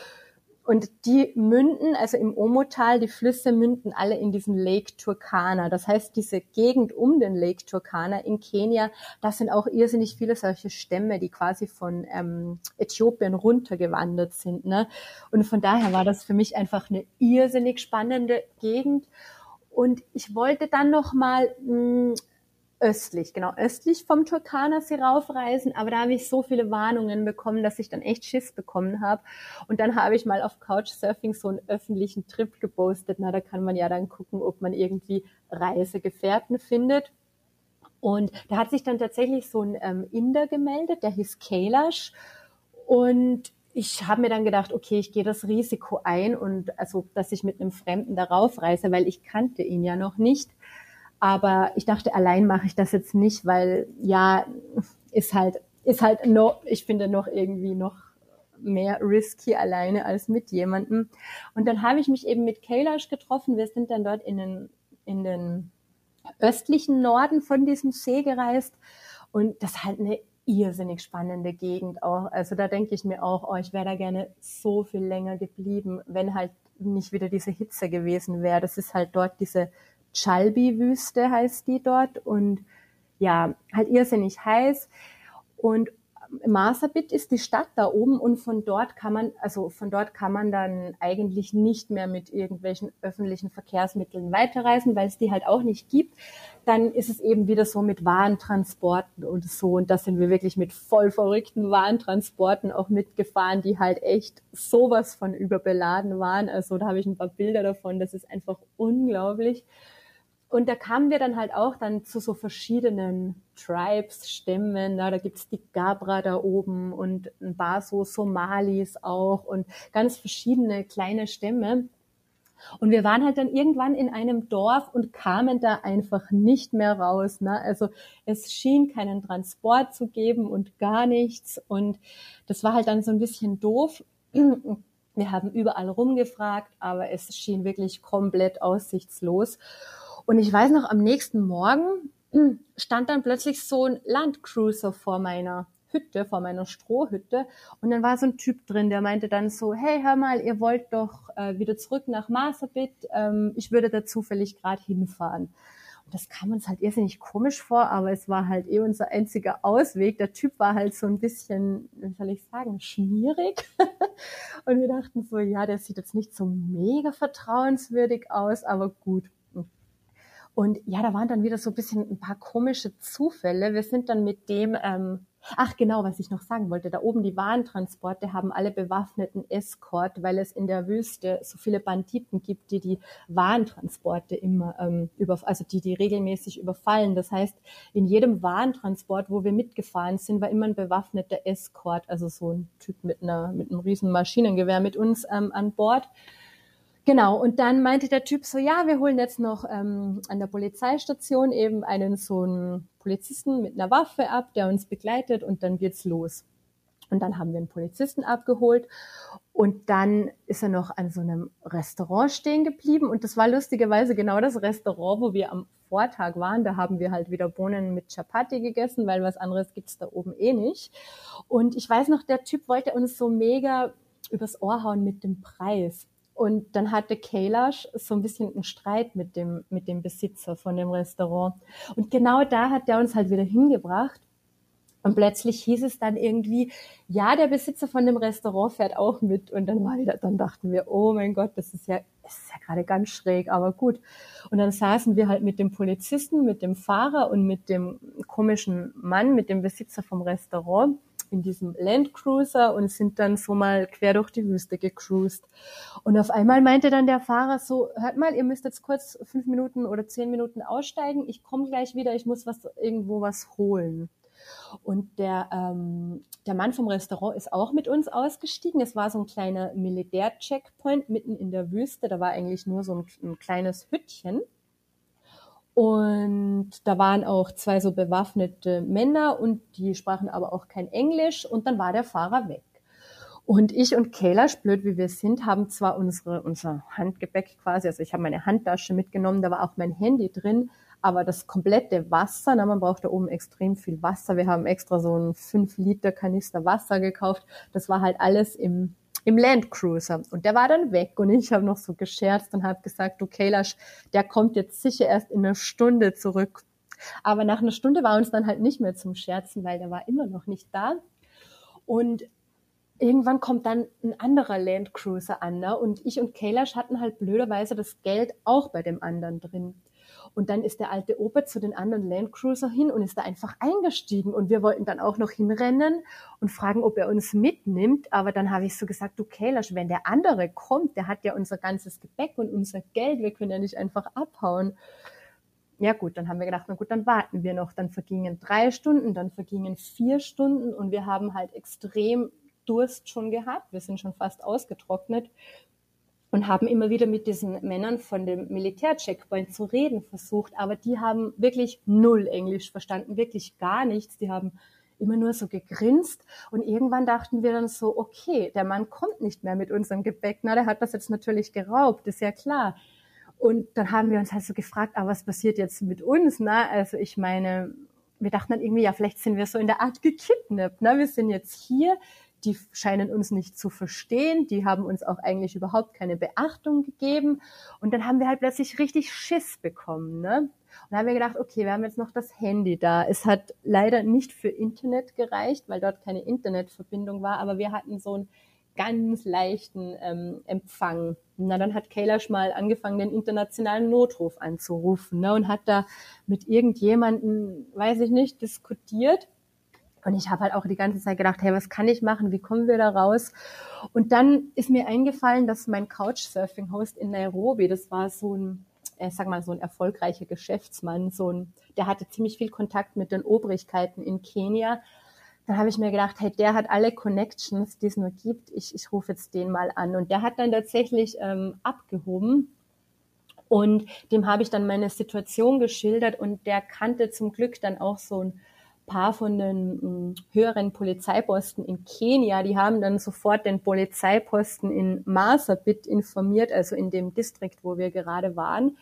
Und die münden, also im Omotal, die Flüsse münden alle in diesen Lake Turkana. Das heißt, diese Gegend um den Lake Turkana in Kenia, das sind auch irrsinnig viele solche Stämme, die quasi von ähm, Äthiopien runtergewandert sind. Ne? Und von daher war das für mich einfach eine irrsinnig spannende Gegend. Und ich wollte dann noch mal mh, östlich, genau, östlich vom Turkanersee raufreisen, aber da habe ich so viele Warnungen bekommen, dass ich dann echt Schiss bekommen habe. Und dann habe ich mal auf Couchsurfing so einen öffentlichen Trip gepostet. Na, da kann man ja dann gucken, ob man irgendwie Reisegefährten findet. Und da hat sich dann tatsächlich so ein ähm, Inder gemeldet, der hieß Kailash. Und ich habe mir dann gedacht, okay, ich gehe das Risiko ein und also, dass ich mit einem Fremden darauf reise, weil ich kannte ihn ja noch nicht. Aber ich dachte, allein mache ich das jetzt nicht, weil ja, ist halt, ist halt noch, ich finde noch irgendwie noch mehr risky alleine als mit jemandem. Und dann habe ich mich eben mit Kailash getroffen. Wir sind dann dort in den, in den östlichen Norden von diesem See gereist. Und das ist halt eine irrsinnig spannende Gegend auch. Also da denke ich mir auch, oh, ich wäre da gerne so viel länger geblieben, wenn halt nicht wieder diese Hitze gewesen wäre. Das ist halt dort diese Chalbi-Wüste heißt die dort und ja, halt irrsinnig heiß. Und Marsabit ist die Stadt da oben und von dort kann man, also von dort kann man dann eigentlich nicht mehr mit irgendwelchen öffentlichen Verkehrsmitteln weiterreisen, weil es die halt auch nicht gibt. Dann ist es eben wieder so mit Warentransporten und so. Und da sind wir wirklich mit voll verrückten Warentransporten auch mitgefahren, die halt echt sowas von überbeladen waren. Also da habe ich ein paar Bilder davon. Das ist einfach unglaublich. Und da kamen wir dann halt auch dann zu so verschiedenen Tribes, Stämmen. Na, da gibt's die Gabra da oben und ein paar so Somalis auch und ganz verschiedene kleine Stämme. Und wir waren halt dann irgendwann in einem Dorf und kamen da einfach nicht mehr raus. Ne? Also es schien keinen Transport zu geben und gar nichts. Und das war halt dann so ein bisschen doof. Wir haben überall rumgefragt, aber es schien wirklich komplett aussichtslos. Und ich weiß noch, am nächsten Morgen hm, stand dann plötzlich so ein Landcruiser vor meiner Hütte, vor meiner Strohhütte. Und dann war so ein Typ drin, der meinte dann so, hey, hör mal, ihr wollt doch äh, wieder zurück nach Marsabit. Ähm, ich würde da zufällig gerade hinfahren. Und das kam uns halt irrsinnig komisch vor, aber es war halt eh unser einziger Ausweg. Der Typ war halt so ein bisschen, wie soll ich sagen, schmierig. <laughs> und wir dachten so, ja, der sieht jetzt nicht so mega vertrauenswürdig aus, aber gut, und ja, da waren dann wieder so ein bisschen ein paar komische Zufälle. Wir sind dann mit dem, ähm, ach genau, was ich noch sagen wollte, da oben die Warentransporte haben alle bewaffneten Escort, weil es in der Wüste so viele Banditen gibt, die die Warentransporte immer ähm, über, also die die regelmäßig überfallen. Das heißt, in jedem Warentransport, wo wir mitgefahren sind, war immer ein bewaffneter Escort, also so ein Typ mit einer mit einem riesen Maschinengewehr mit uns ähm, an Bord. Genau, und dann meinte der Typ so, ja, wir holen jetzt noch ähm, an der Polizeistation eben einen so einen Polizisten mit einer Waffe ab, der uns begleitet und dann geht's los. Und dann haben wir einen Polizisten abgeholt und dann ist er noch an so einem Restaurant stehen geblieben und das war lustigerweise genau das Restaurant, wo wir am Vortag waren. Da haben wir halt wieder Bohnen mit Chapati gegessen, weil was anderes gibt's da oben eh nicht. Und ich weiß noch, der Typ wollte uns so mega übers Ohr hauen mit dem Preis. Und dann hatte Kailash so ein bisschen einen Streit mit dem, mit dem Besitzer von dem Restaurant. Und genau da hat der uns halt wieder hingebracht. Und plötzlich hieß es dann irgendwie, ja, der Besitzer von dem Restaurant fährt auch mit. Und dann, war wieder, dann dachten wir, oh mein Gott, das ist ja, das ist ja gerade ganz schräg, aber gut. Und dann saßen wir halt mit dem Polizisten, mit dem Fahrer und mit dem komischen Mann, mit dem Besitzer vom Restaurant in diesem Landcruiser und sind dann so mal quer durch die Wüste gecruised. Und auf einmal meinte dann der Fahrer so, hört mal, ihr müsst jetzt kurz fünf Minuten oder zehn Minuten aussteigen, ich komme gleich wieder, ich muss was irgendwo was holen. Und der, ähm, der Mann vom Restaurant ist auch mit uns ausgestiegen. Es war so ein kleiner Militär-Checkpoint mitten in der Wüste. Da war eigentlich nur so ein, ein kleines Hüttchen. Und da waren auch zwei so bewaffnete Männer und die sprachen aber auch kein Englisch. Und dann war der Fahrer weg. Und ich und Kayla, blöd wie wir sind, haben zwar unsere, unser Handgepäck quasi, also ich habe meine Handtasche mitgenommen, da war auch mein Handy drin, aber das komplette Wasser, na, man braucht da oben extrem viel Wasser. Wir haben extra so einen 5 Liter Kanister Wasser gekauft. Das war halt alles im, im Landcruiser. Und der war dann weg und ich habe noch so gescherzt und habe gesagt, du Kailash, der kommt jetzt sicher erst in einer Stunde zurück. Aber nach einer Stunde war uns dann halt nicht mehr zum Scherzen, weil der war immer noch nicht da. Und irgendwann kommt dann ein anderer Landcruiser an, ne? und ich und Kailash hatten halt blöderweise das Geld auch bei dem anderen drin. Und dann ist der alte Opa zu den anderen Landcruiser hin und ist da einfach eingestiegen. Und wir wollten dann auch noch hinrennen und fragen, ob er uns mitnimmt. Aber dann habe ich so gesagt, du Kailash, wenn der andere kommt, der hat ja unser ganzes Gepäck und unser Geld, wir können ja nicht einfach abhauen. Ja gut, dann haben wir gedacht, na gut, dann warten wir noch. Dann vergingen drei Stunden, dann vergingen vier Stunden und wir haben halt extrem Durst schon gehabt. Wir sind schon fast ausgetrocknet und haben immer wieder mit diesen Männern von dem Militärcheckpoint zu reden versucht, aber die haben wirklich null Englisch verstanden, wirklich gar nichts. Die haben immer nur so gegrinst und irgendwann dachten wir dann so, okay, der Mann kommt nicht mehr mit unserem Gepäck, na, der hat das jetzt natürlich geraubt, ist ja klar. Und dann haben wir uns halt so gefragt, aber was passiert jetzt mit uns, na? Also ich meine, wir dachten dann irgendwie, ja, vielleicht sind wir so in der Art gekidnappt, na? Wir sind jetzt hier, die scheinen uns nicht zu verstehen, die haben uns auch eigentlich überhaupt keine Beachtung gegeben. Und dann haben wir halt plötzlich richtig Schiss bekommen. Ne? Und dann haben wir gedacht, okay, wir haben jetzt noch das Handy da. Es hat leider nicht für Internet gereicht, weil dort keine Internetverbindung war, aber wir hatten so einen ganz leichten ähm, Empfang. Na, dann hat Kailash mal angefangen, den internationalen Notruf anzurufen ne, und hat da mit irgendjemanden, weiß ich nicht, diskutiert und ich habe halt auch die ganze Zeit gedacht, hey, was kann ich machen? Wie kommen wir da raus? Und dann ist mir eingefallen, dass mein Couchsurfing-Host in Nairobi, das war so ein, ich sag mal, so ein erfolgreicher Geschäftsmann, so ein, der hatte ziemlich viel Kontakt mit den Obrigkeiten in Kenia. Dann habe ich mir gedacht, hey, der hat alle Connections, die es nur gibt. Ich, ich rufe jetzt den mal an. Und der hat dann tatsächlich ähm, abgehoben. Und dem habe ich dann meine Situation geschildert und der kannte zum Glück dann auch so ein paar von den hm, höheren Polizeiposten in Kenia, die haben dann sofort den Polizeiposten in Marsabit informiert, also in dem Distrikt, wo wir gerade waren.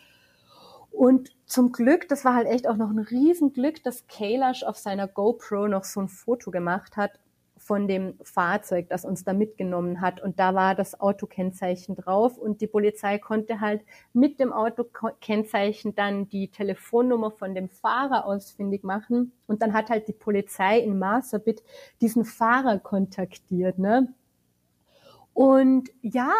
Und zum Glück, das war halt echt auch noch ein Riesenglück, dass Kailash auf seiner GoPro noch so ein Foto gemacht hat von dem Fahrzeug, das uns da mitgenommen hat. Und da war das Autokennzeichen drauf und die Polizei konnte halt mit dem Autokennzeichen dann die Telefonnummer von dem Fahrer ausfindig machen. Und dann hat halt die Polizei in Marsabit diesen Fahrer kontaktiert, ne? Und ja,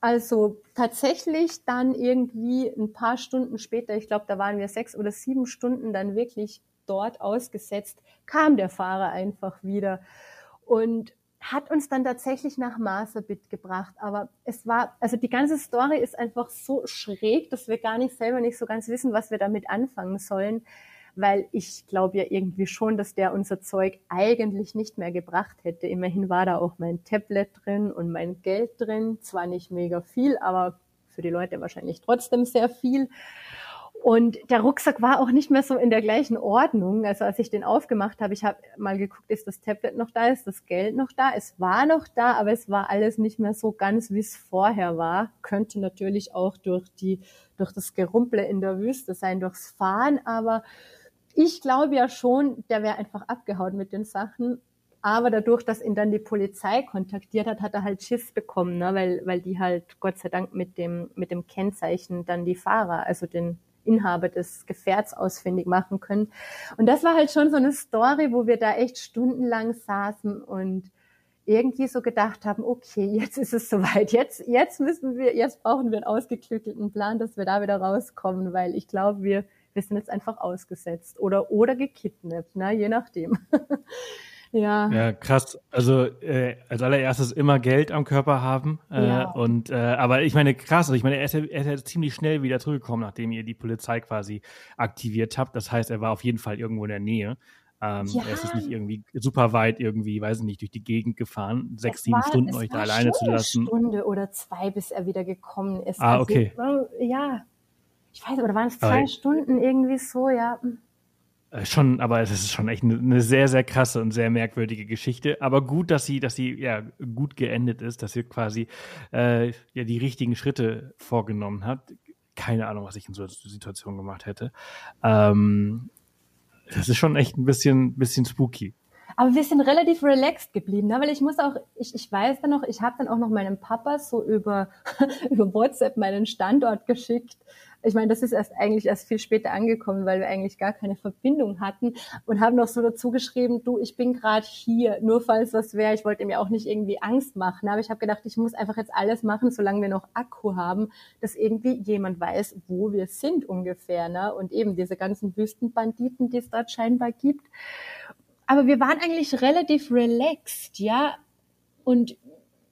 also tatsächlich dann irgendwie ein paar Stunden später, ich glaube, da waren wir sechs oder sieben Stunden dann wirklich dort ausgesetzt, kam der Fahrer einfach wieder und hat uns dann tatsächlich nach Maserbit gebracht. Aber es war, also die ganze Story ist einfach so schräg, dass wir gar nicht selber nicht so ganz wissen, was wir damit anfangen sollen. Weil ich glaube ja irgendwie schon, dass der unser Zeug eigentlich nicht mehr gebracht hätte. Immerhin war da auch mein Tablet drin und mein Geld drin. Zwar nicht mega viel, aber für die Leute wahrscheinlich trotzdem sehr viel. Und der Rucksack war auch nicht mehr so in der gleichen Ordnung. Also als ich den aufgemacht habe, ich habe mal geguckt, ist das Tablet noch da, ist das Geld noch da? Es war noch da, aber es war alles nicht mehr so ganz, wie es vorher war. Könnte natürlich auch durch die, durch das Gerumple in der Wüste sein, durchs Fahren, aber ich glaube ja schon, der wäre einfach abgehauen mit den Sachen. Aber dadurch, dass ihn dann die Polizei kontaktiert hat, hat er halt Schiss bekommen, ne? weil, weil die halt Gott sei Dank mit dem, mit dem Kennzeichen dann die Fahrer, also den Inhaber des Gefährts ausfindig machen können. Und das war halt schon so eine Story, wo wir da echt stundenlang saßen und irgendwie so gedacht haben, okay, jetzt ist es soweit, jetzt, jetzt müssen wir, jetzt brauchen wir einen ausgeklügelten Plan, dass wir da wieder rauskommen, weil ich glaube, wir, wir sind jetzt einfach ausgesetzt oder, oder gekidnappt, ne, je nachdem. <laughs> Ja. Ja, krass. Also äh, als allererstes immer Geld am Körper haben. Äh, ja. Und äh, aber ich meine, krass, also ich meine, er ist, ja, er ist ja ziemlich schnell wieder zurückgekommen, nachdem ihr die Polizei quasi aktiviert habt. Das heißt, er war auf jeden Fall irgendwo in der Nähe. Ähm, ja. Er ist nicht irgendwie super weit irgendwie, weiß ich nicht, durch die Gegend gefahren, sechs, sieben Stunden euch da alleine zu lassen. Eine Stunde oder zwei, bis er wieder gekommen ist. Ah, also, okay. Ja, ich weiß, oder waren es zwei aber Stunden irgendwie so, ja. Äh, schon, aber es ist schon echt eine, eine, sehr, sehr krasse und sehr merkwürdige Geschichte. Aber gut, dass sie, dass sie ja gut geendet ist, dass sie quasi äh, ja die richtigen Schritte vorgenommen hat. Keine Ahnung, was ich in so einer Situation gemacht hätte. Ähm, das ist schon echt ein bisschen, bisschen spooky. Aber wir sind relativ relaxed geblieben, ne? weil ich muss auch, ich, ich weiß dann noch, ich habe dann auch noch meinem Papa so über, <laughs> über WhatsApp meinen Standort geschickt ich meine, das ist erst eigentlich erst viel später angekommen, weil wir eigentlich gar keine Verbindung hatten und haben noch so dazu geschrieben, du, ich bin gerade hier, nur falls was wäre. Ich wollte mir auch nicht irgendwie Angst machen, aber ich habe gedacht, ich muss einfach jetzt alles machen, solange wir noch Akku haben, dass irgendwie jemand weiß, wo wir sind ungefähr. Ne? Und eben diese ganzen Wüstenbanditen, die es dort scheinbar gibt. Aber wir waren eigentlich relativ relaxed, ja. Und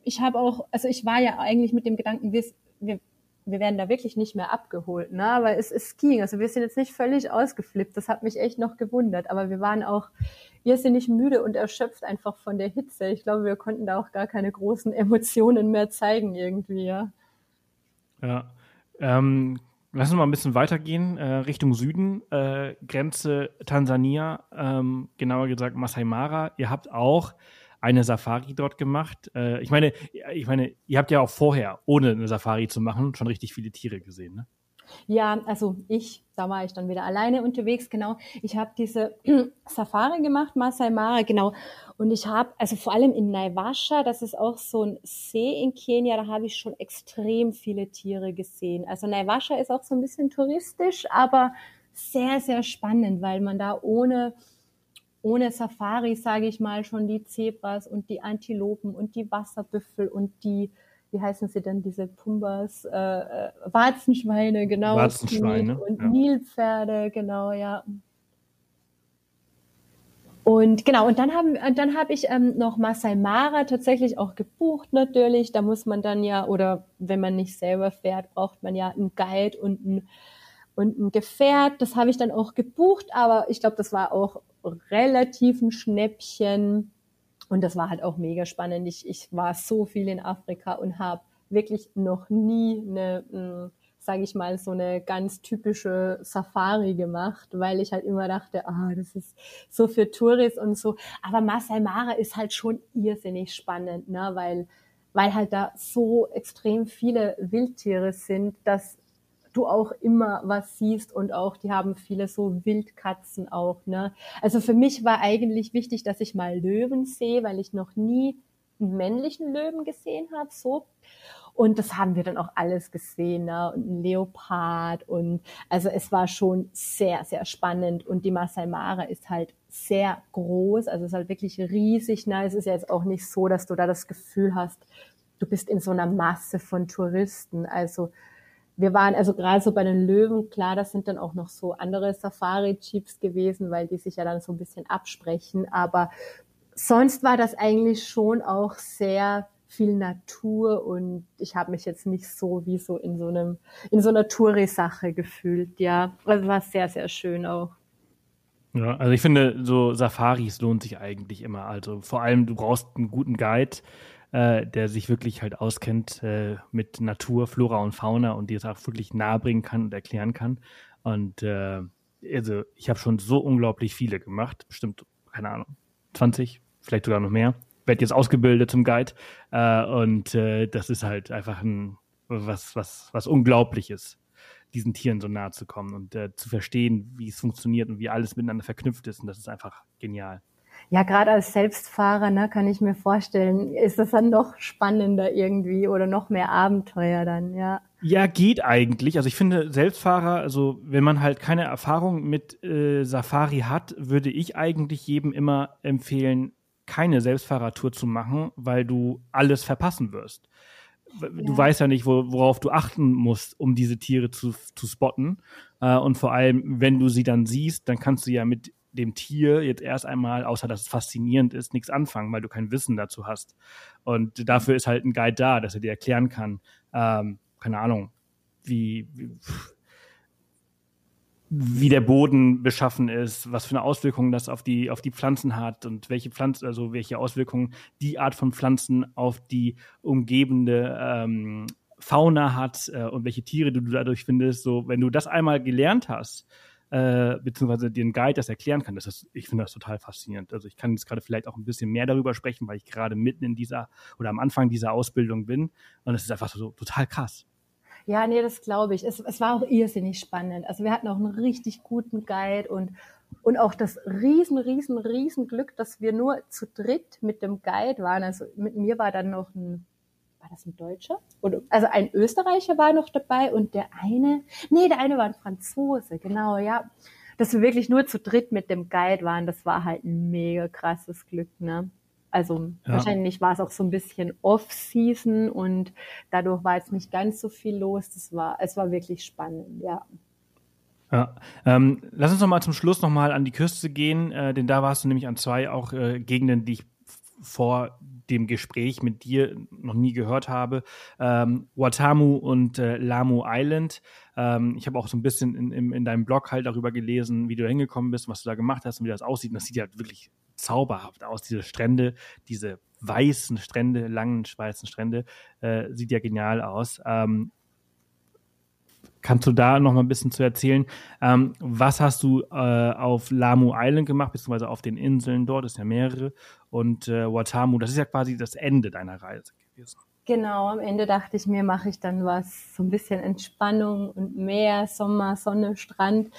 ich habe auch, also ich war ja eigentlich mit dem Gedanken, wir, wir wir werden da wirklich nicht mehr abgeholt, ne? Aber es, es ging. Also wir sind jetzt nicht völlig ausgeflippt. Das hat mich echt noch gewundert. Aber wir waren auch irrsinnig müde und erschöpft einfach von der Hitze. Ich glaube, wir konnten da auch gar keine großen <laughs> Emotionen mehr zeigen irgendwie, ja. Ja. Ähm, lass uns mal ein bisschen weitergehen, äh, Richtung Süden, äh, Grenze Tansania, ähm, genauer gesagt Masai Mara. Ihr habt auch eine Safari dort gemacht. Äh, ich meine, ich meine, ihr habt ja auch vorher, ohne eine Safari zu machen, schon richtig viele Tiere gesehen, ne? Ja, also ich, da war ich dann wieder alleine unterwegs, genau. Ich habe diese <clears throat> Safari gemacht, Masai Mara, genau. Und ich habe, also vor allem in Naivasha, das ist auch so ein See in Kenia, da habe ich schon extrem viele Tiere gesehen. Also Naivasha ist auch so ein bisschen touristisch, aber sehr, sehr spannend, weil man da ohne ohne Safari, sage ich mal, schon die Zebras und die Antilopen und die Wasserbüffel und die, wie heißen sie denn, diese Pumbas, äh, äh Warzenschweine, genau. Warzenschweine. Und ja. Nilpferde, genau, ja. Und genau, und dann haben, dann habe ich ähm, noch Masai Mara tatsächlich auch gebucht natürlich. Da muss man dann ja, oder wenn man nicht selber fährt, braucht man ja einen Guide und ein, und ein Gefährt. Das habe ich dann auch gebucht, aber ich glaube, das war auch relativ ein Schnäppchen. Und das war halt auch mega spannend. Ich, ich war so viel in Afrika und habe wirklich noch nie eine, hm, sage ich mal, so eine ganz typische Safari gemacht, weil ich halt immer dachte, ah, das ist so für Touris und so. Aber Masai Mara ist halt schon irrsinnig spannend, ne, weil weil halt da so extrem viele Wildtiere sind, dass du auch immer was siehst und auch, die haben viele so Wildkatzen auch, ne? Also für mich war eigentlich wichtig, dass ich mal Löwen sehe, weil ich noch nie einen männlichen Löwen gesehen habe, so. Und das haben wir dann auch alles gesehen, ne? Und ein Leopard und also es war schon sehr, sehr spannend. Und die Masai Mara ist halt sehr groß, also es ist halt wirklich riesig. Ne? Es ist ja jetzt auch nicht so, dass du da das Gefühl hast, du bist in so einer Masse von Touristen. Also wir waren also gerade so bei den Löwen, klar, das sind dann auch noch so andere Safari-Jeeps gewesen, weil die sich ja dann so ein bisschen absprechen. Aber sonst war das eigentlich schon auch sehr viel Natur und ich habe mich jetzt nicht so wie so in so einem in so einer Touri-Sache gefühlt. Ja, also war sehr sehr schön auch. Ja, also ich finde, so Safaris lohnt sich eigentlich immer. Also vor allem, du brauchst einen guten Guide, äh, der sich wirklich halt auskennt äh, mit Natur, Flora und Fauna und die es auch wirklich nahebringen kann und erklären kann. Und äh, also ich habe schon so unglaublich viele gemacht, bestimmt, keine Ahnung, 20, vielleicht sogar noch mehr. Werd jetzt ausgebildet zum Guide äh, und äh, das ist halt einfach ein was, was, was Unglaubliches, diesen Tieren so nahe zu kommen und äh, zu verstehen, wie es funktioniert und wie alles miteinander verknüpft ist. Und das ist einfach genial. Ja, gerade als Selbstfahrer, ne, kann ich mir vorstellen, ist das dann noch spannender irgendwie oder noch mehr Abenteuer dann, ja. Ja, geht eigentlich. Also ich finde Selbstfahrer, also wenn man halt keine Erfahrung mit äh, Safari hat, würde ich eigentlich jedem immer empfehlen, keine Selbstfahrertour zu machen, weil du alles verpassen wirst. Du ja. weißt ja nicht, wo, worauf du achten musst, um diese Tiere zu, zu spotten. Äh, und vor allem, wenn du sie dann siehst, dann kannst du ja mit dem Tier jetzt erst einmal, außer dass es faszinierend ist, nichts anfangen, weil du kein Wissen dazu hast. Und dafür ist halt ein Guide da, dass er dir erklären kann, ähm, keine Ahnung, wie, wie, wie der Boden beschaffen ist, was für eine Auswirkung das auf die, auf die Pflanzen hat und welche Pflanzen, also welche Auswirkungen die Art von Pflanzen auf die umgebende ähm, Fauna hat äh, und welche Tiere du dadurch findest. So, wenn du das einmal gelernt hast, äh, beziehungsweise dir ein Guide das erklären kann. Das ist, ich finde das total faszinierend. Also ich kann jetzt gerade vielleicht auch ein bisschen mehr darüber sprechen, weil ich gerade mitten in dieser oder am Anfang dieser Ausbildung bin. Und es ist einfach so total krass. Ja, nee, das glaube ich. Es, es war auch irrsinnig spannend. Also wir hatten auch einen richtig guten Guide und und auch das riesen, riesen, riesen Glück, dass wir nur zu dritt mit dem Guide waren. Also mit mir war dann noch ein war das ein Deutscher? Oder, also ein Österreicher war noch dabei und der eine, nee, der eine war ein Franzose, genau, ja. Dass wir wirklich nur zu dritt mit dem Guide waren, das war halt ein mega krasses Glück, ne? Also ja. wahrscheinlich war es auch so ein bisschen Off-Season und dadurch war jetzt nicht ganz so viel los. Das war, es war wirklich spannend, ja. Ja, ähm, lass uns noch mal zum Schluss noch mal an die Küste gehen, äh, denn da warst du nämlich an zwei auch äh, Gegenden, die ich vor dem Gespräch mit dir noch nie gehört habe. Ähm, Watamu und äh, Lamu Island. Ähm, ich habe auch so ein bisschen in, in, in, deinem Blog halt darüber gelesen, wie du da hingekommen bist, was du da gemacht hast und wie das aussieht. Und das sieht ja wirklich zauberhaft aus. Diese Strände, diese weißen Strände, langen weißen Strände, äh, sieht ja genial aus. Ähm, Kannst du da noch mal ein bisschen zu erzählen? Ähm, was hast du äh, auf Lamu Island gemacht, beziehungsweise auf den Inseln dort, sind ja mehrere, und äh, Watamu, das ist ja quasi das Ende deiner Reise gewesen. Genau, am Ende dachte ich mir, mache ich dann was, so ein bisschen Entspannung und Meer, Sommer, Sonne, Strand.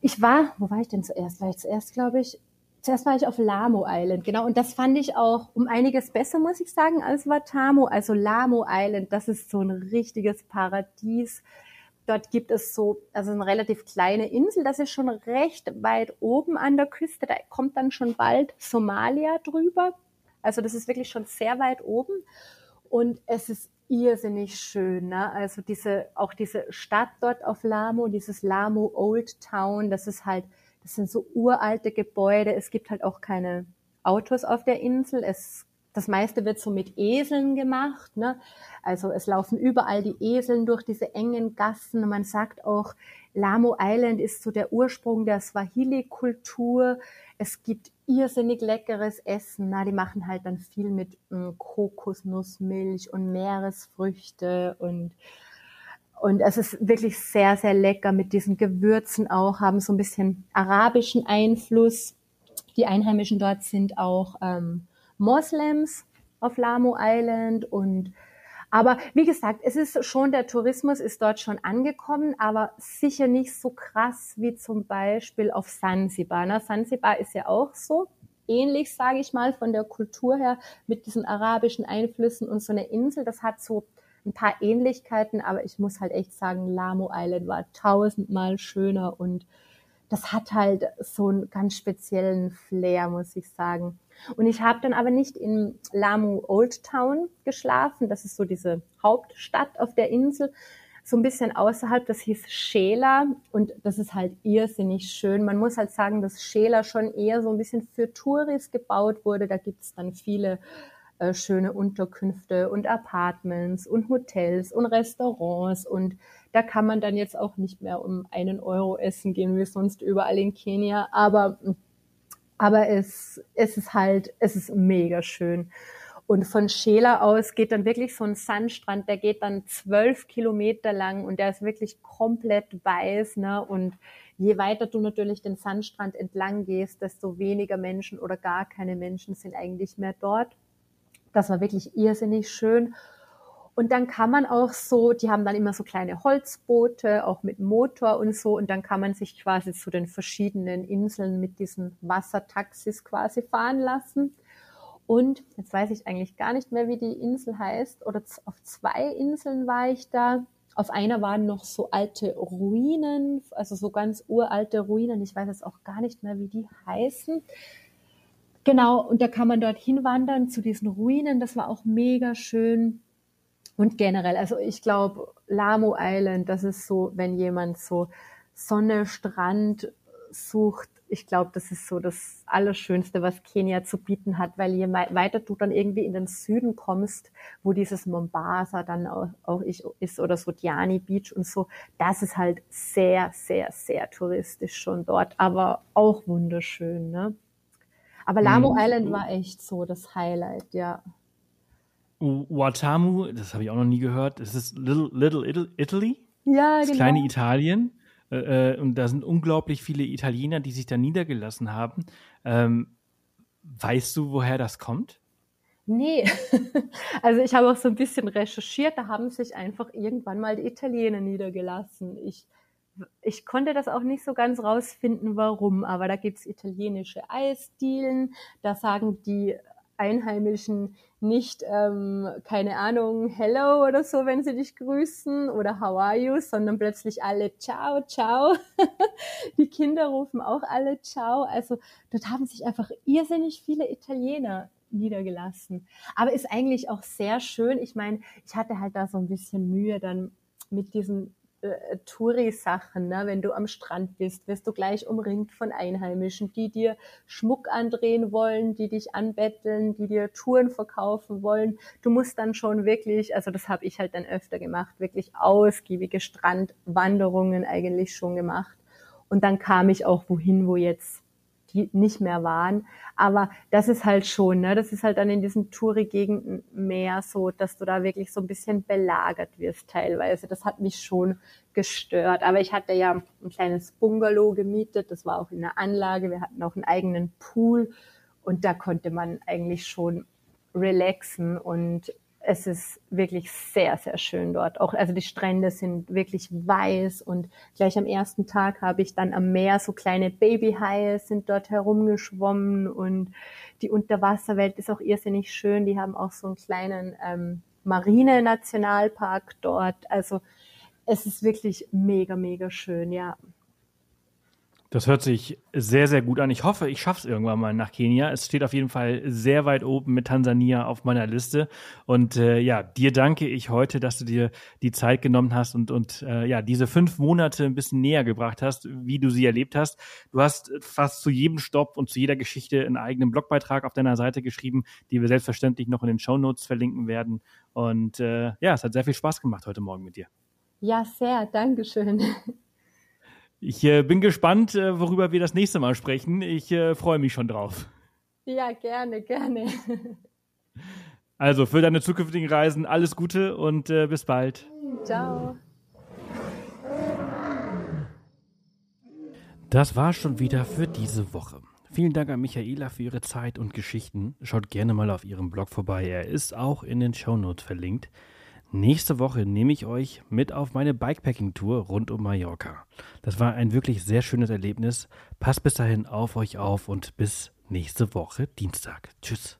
Ich war, wo war ich denn zuerst? War ich zuerst, glaube ich, zuerst war ich auf Lamo Island, genau. Und das fand ich auch um einiges besser, muss ich sagen, als Watamu. Also Lamo Island, das ist so ein richtiges Paradies. Dort gibt es so, also eine relativ kleine Insel, das ist schon recht weit oben an der Küste. Da kommt dann schon bald Somalia drüber. Also das ist wirklich schon sehr weit oben. Und es ist irrsinnig schön. Ne? Also diese, auch diese Stadt dort auf Lamu, dieses Lamu Old Town, das ist halt, das sind so uralte Gebäude. Es gibt halt auch keine Autos auf der Insel. Es das meiste wird so mit Eseln gemacht. Ne? Also es laufen überall die Eseln durch diese engen Gassen. Man sagt auch, Lamo Island ist so der Ursprung der Swahili-Kultur. Es gibt irrsinnig leckeres Essen. Na, die machen halt dann viel mit mh, hm, Kokosnussmilch und Meeresfrüchte und und es ist wirklich sehr, sehr lecker mit diesen Gewürzen auch, haben so ein bisschen arabischen Einfluss. Die Einheimischen dort sind auch ähm, Moslems auf Lamu Island und aber wie gesagt, es ist schon, der Tourismus ist dort schon angekommen, aber sicher nicht so krass wie zum Beispiel auf Sansibar. Ne? Sansibar ist ja auch so ähnlich, sage ich mal, von der Kultur her mit diesen arabischen Einflüssen und so eine Insel. Das hat so ein paar Ähnlichkeiten, aber ich muss halt echt sagen, Lamu Island war tausendmal schöner und das hat halt so einen ganz speziellen Flair, muss ich sagen. Und ich habe dann aber nicht in Lamu Old Town geschlafen, das ist so diese Hauptstadt auf der Insel, so ein bisschen außerhalb, das hieß Schela und das ist halt irrsinnig schön. Man muss halt sagen, dass Schela schon eher so ein bisschen für Touris gebaut wurde. Da gibt's dann viele äh, schöne Unterkünfte und Apartments und Hotels und Restaurants und da kann man dann jetzt auch nicht mehr um einen Euro essen gehen wie sonst überall in Kenia, aber aber es, es ist halt, es ist mega schön. Und von Schela aus geht dann wirklich so ein Sandstrand, der geht dann zwölf Kilometer lang und der ist wirklich komplett weiß. Ne? Und je weiter du natürlich den Sandstrand entlang gehst, desto weniger Menschen oder gar keine Menschen sind eigentlich mehr dort. Das war wirklich irrsinnig schön. Und dann kann man auch so, die haben dann immer so kleine Holzboote, auch mit Motor und so. Und dann kann man sich quasi zu den verschiedenen Inseln mit diesen Wassertaxis quasi fahren lassen. Und jetzt weiß ich eigentlich gar nicht mehr, wie die Insel heißt. Oder auf zwei Inseln war ich da. Auf einer waren noch so alte Ruinen, also so ganz uralte Ruinen. Ich weiß jetzt auch gar nicht mehr, wie die heißen. Genau, und da kann man dort hinwandern zu diesen Ruinen. Das war auch mega schön. Und generell, also ich glaube, Lamo Island, das ist so, wenn jemand so Sonne, Strand sucht, ich glaube, das ist so das Allerschönste, was Kenia zu bieten hat, weil je weiter du dann irgendwie in den Süden kommst, wo dieses Mombasa dann auch, auch ist oder so Diani Beach und so, das ist halt sehr, sehr, sehr touristisch schon dort, aber auch wunderschön, ne? Aber Lamo mhm. Island war echt so das Highlight, ja. Watamu, das habe ich auch noch nie gehört. Das ist Little, Little Italy. Ja, das genau. kleine Italien. Äh, äh, und da sind unglaublich viele Italiener, die sich da niedergelassen haben. Ähm, weißt du, woher das kommt? Nee, <laughs> also ich habe auch so ein bisschen recherchiert, da haben sich einfach irgendwann mal die Italiener niedergelassen. Ich, ich konnte das auch nicht so ganz rausfinden, warum, aber da gibt's italienische Eisdielen, da sagen die Einheimischen nicht, ähm, keine Ahnung, hello oder so, wenn sie dich grüßen oder how are you, sondern plötzlich alle ciao, ciao. <laughs> Die Kinder rufen auch alle ciao. Also dort haben sich einfach irrsinnig viele Italiener niedergelassen. Aber ist eigentlich auch sehr schön. Ich meine, ich hatte halt da so ein bisschen Mühe dann mit diesen äh, Touri-Sachen. Ne? Wenn du am Strand bist, wirst du gleich umringt von Einheimischen, die dir Schmuck andrehen wollen, die dich anbetteln, die dir Touren verkaufen wollen. Du musst dann schon wirklich, also das habe ich halt dann öfter gemacht, wirklich ausgiebige Strandwanderungen eigentlich schon gemacht. Und dann kam ich auch wohin, wo jetzt nicht mehr waren. Aber das ist halt schon, ne, das ist halt dann in diesen Touri-Gegenden mehr so, dass du da wirklich so ein bisschen belagert wirst teilweise. Das hat mich schon gestört. Aber ich hatte ja ein kleines Bungalow gemietet, das war auch in der Anlage. Wir hatten auch einen eigenen Pool und da konnte man eigentlich schon relaxen und es ist wirklich sehr, sehr schön dort. Auch, also die Strände sind wirklich weiß und gleich am ersten Tag habe ich dann am Meer so kleine Babyhaie sind dort herumgeschwommen und die Unterwasserwelt ist auch irrsinnig schön. Die haben auch so einen kleinen ähm, Marine-Nationalpark dort. Also es ist wirklich mega, mega schön, ja. Das hört sich sehr, sehr gut an. Ich hoffe, ich schaffe es irgendwann mal nach Kenia. Es steht auf jeden Fall sehr weit oben mit Tansania auf meiner Liste. Und äh, ja, dir danke ich heute, dass du dir die Zeit genommen hast und, und äh, ja, diese fünf Monate ein bisschen näher gebracht hast, wie du sie erlebt hast. Du hast fast zu jedem Stopp und zu jeder Geschichte einen eigenen Blogbeitrag auf deiner Seite geschrieben, die wir selbstverständlich noch in den Show Notes verlinken werden. Und äh, ja, es hat sehr viel Spaß gemacht heute Morgen mit dir. Ja, sehr. Dankeschön. Ich äh, bin gespannt, äh, worüber wir das nächste Mal sprechen. Ich äh, freue mich schon drauf. Ja, gerne, gerne. Also für deine zukünftigen Reisen alles Gute und äh, bis bald. Ciao. Das war schon wieder für diese Woche. Vielen Dank an Michaela für ihre Zeit und Geschichten. Schaut gerne mal auf ihrem Blog vorbei. Er ist auch in den Shownotes verlinkt. Nächste Woche nehme ich euch mit auf meine Bikepacking-Tour rund um Mallorca. Das war ein wirklich sehr schönes Erlebnis. Passt bis dahin auf euch auf und bis nächste Woche Dienstag. Tschüss.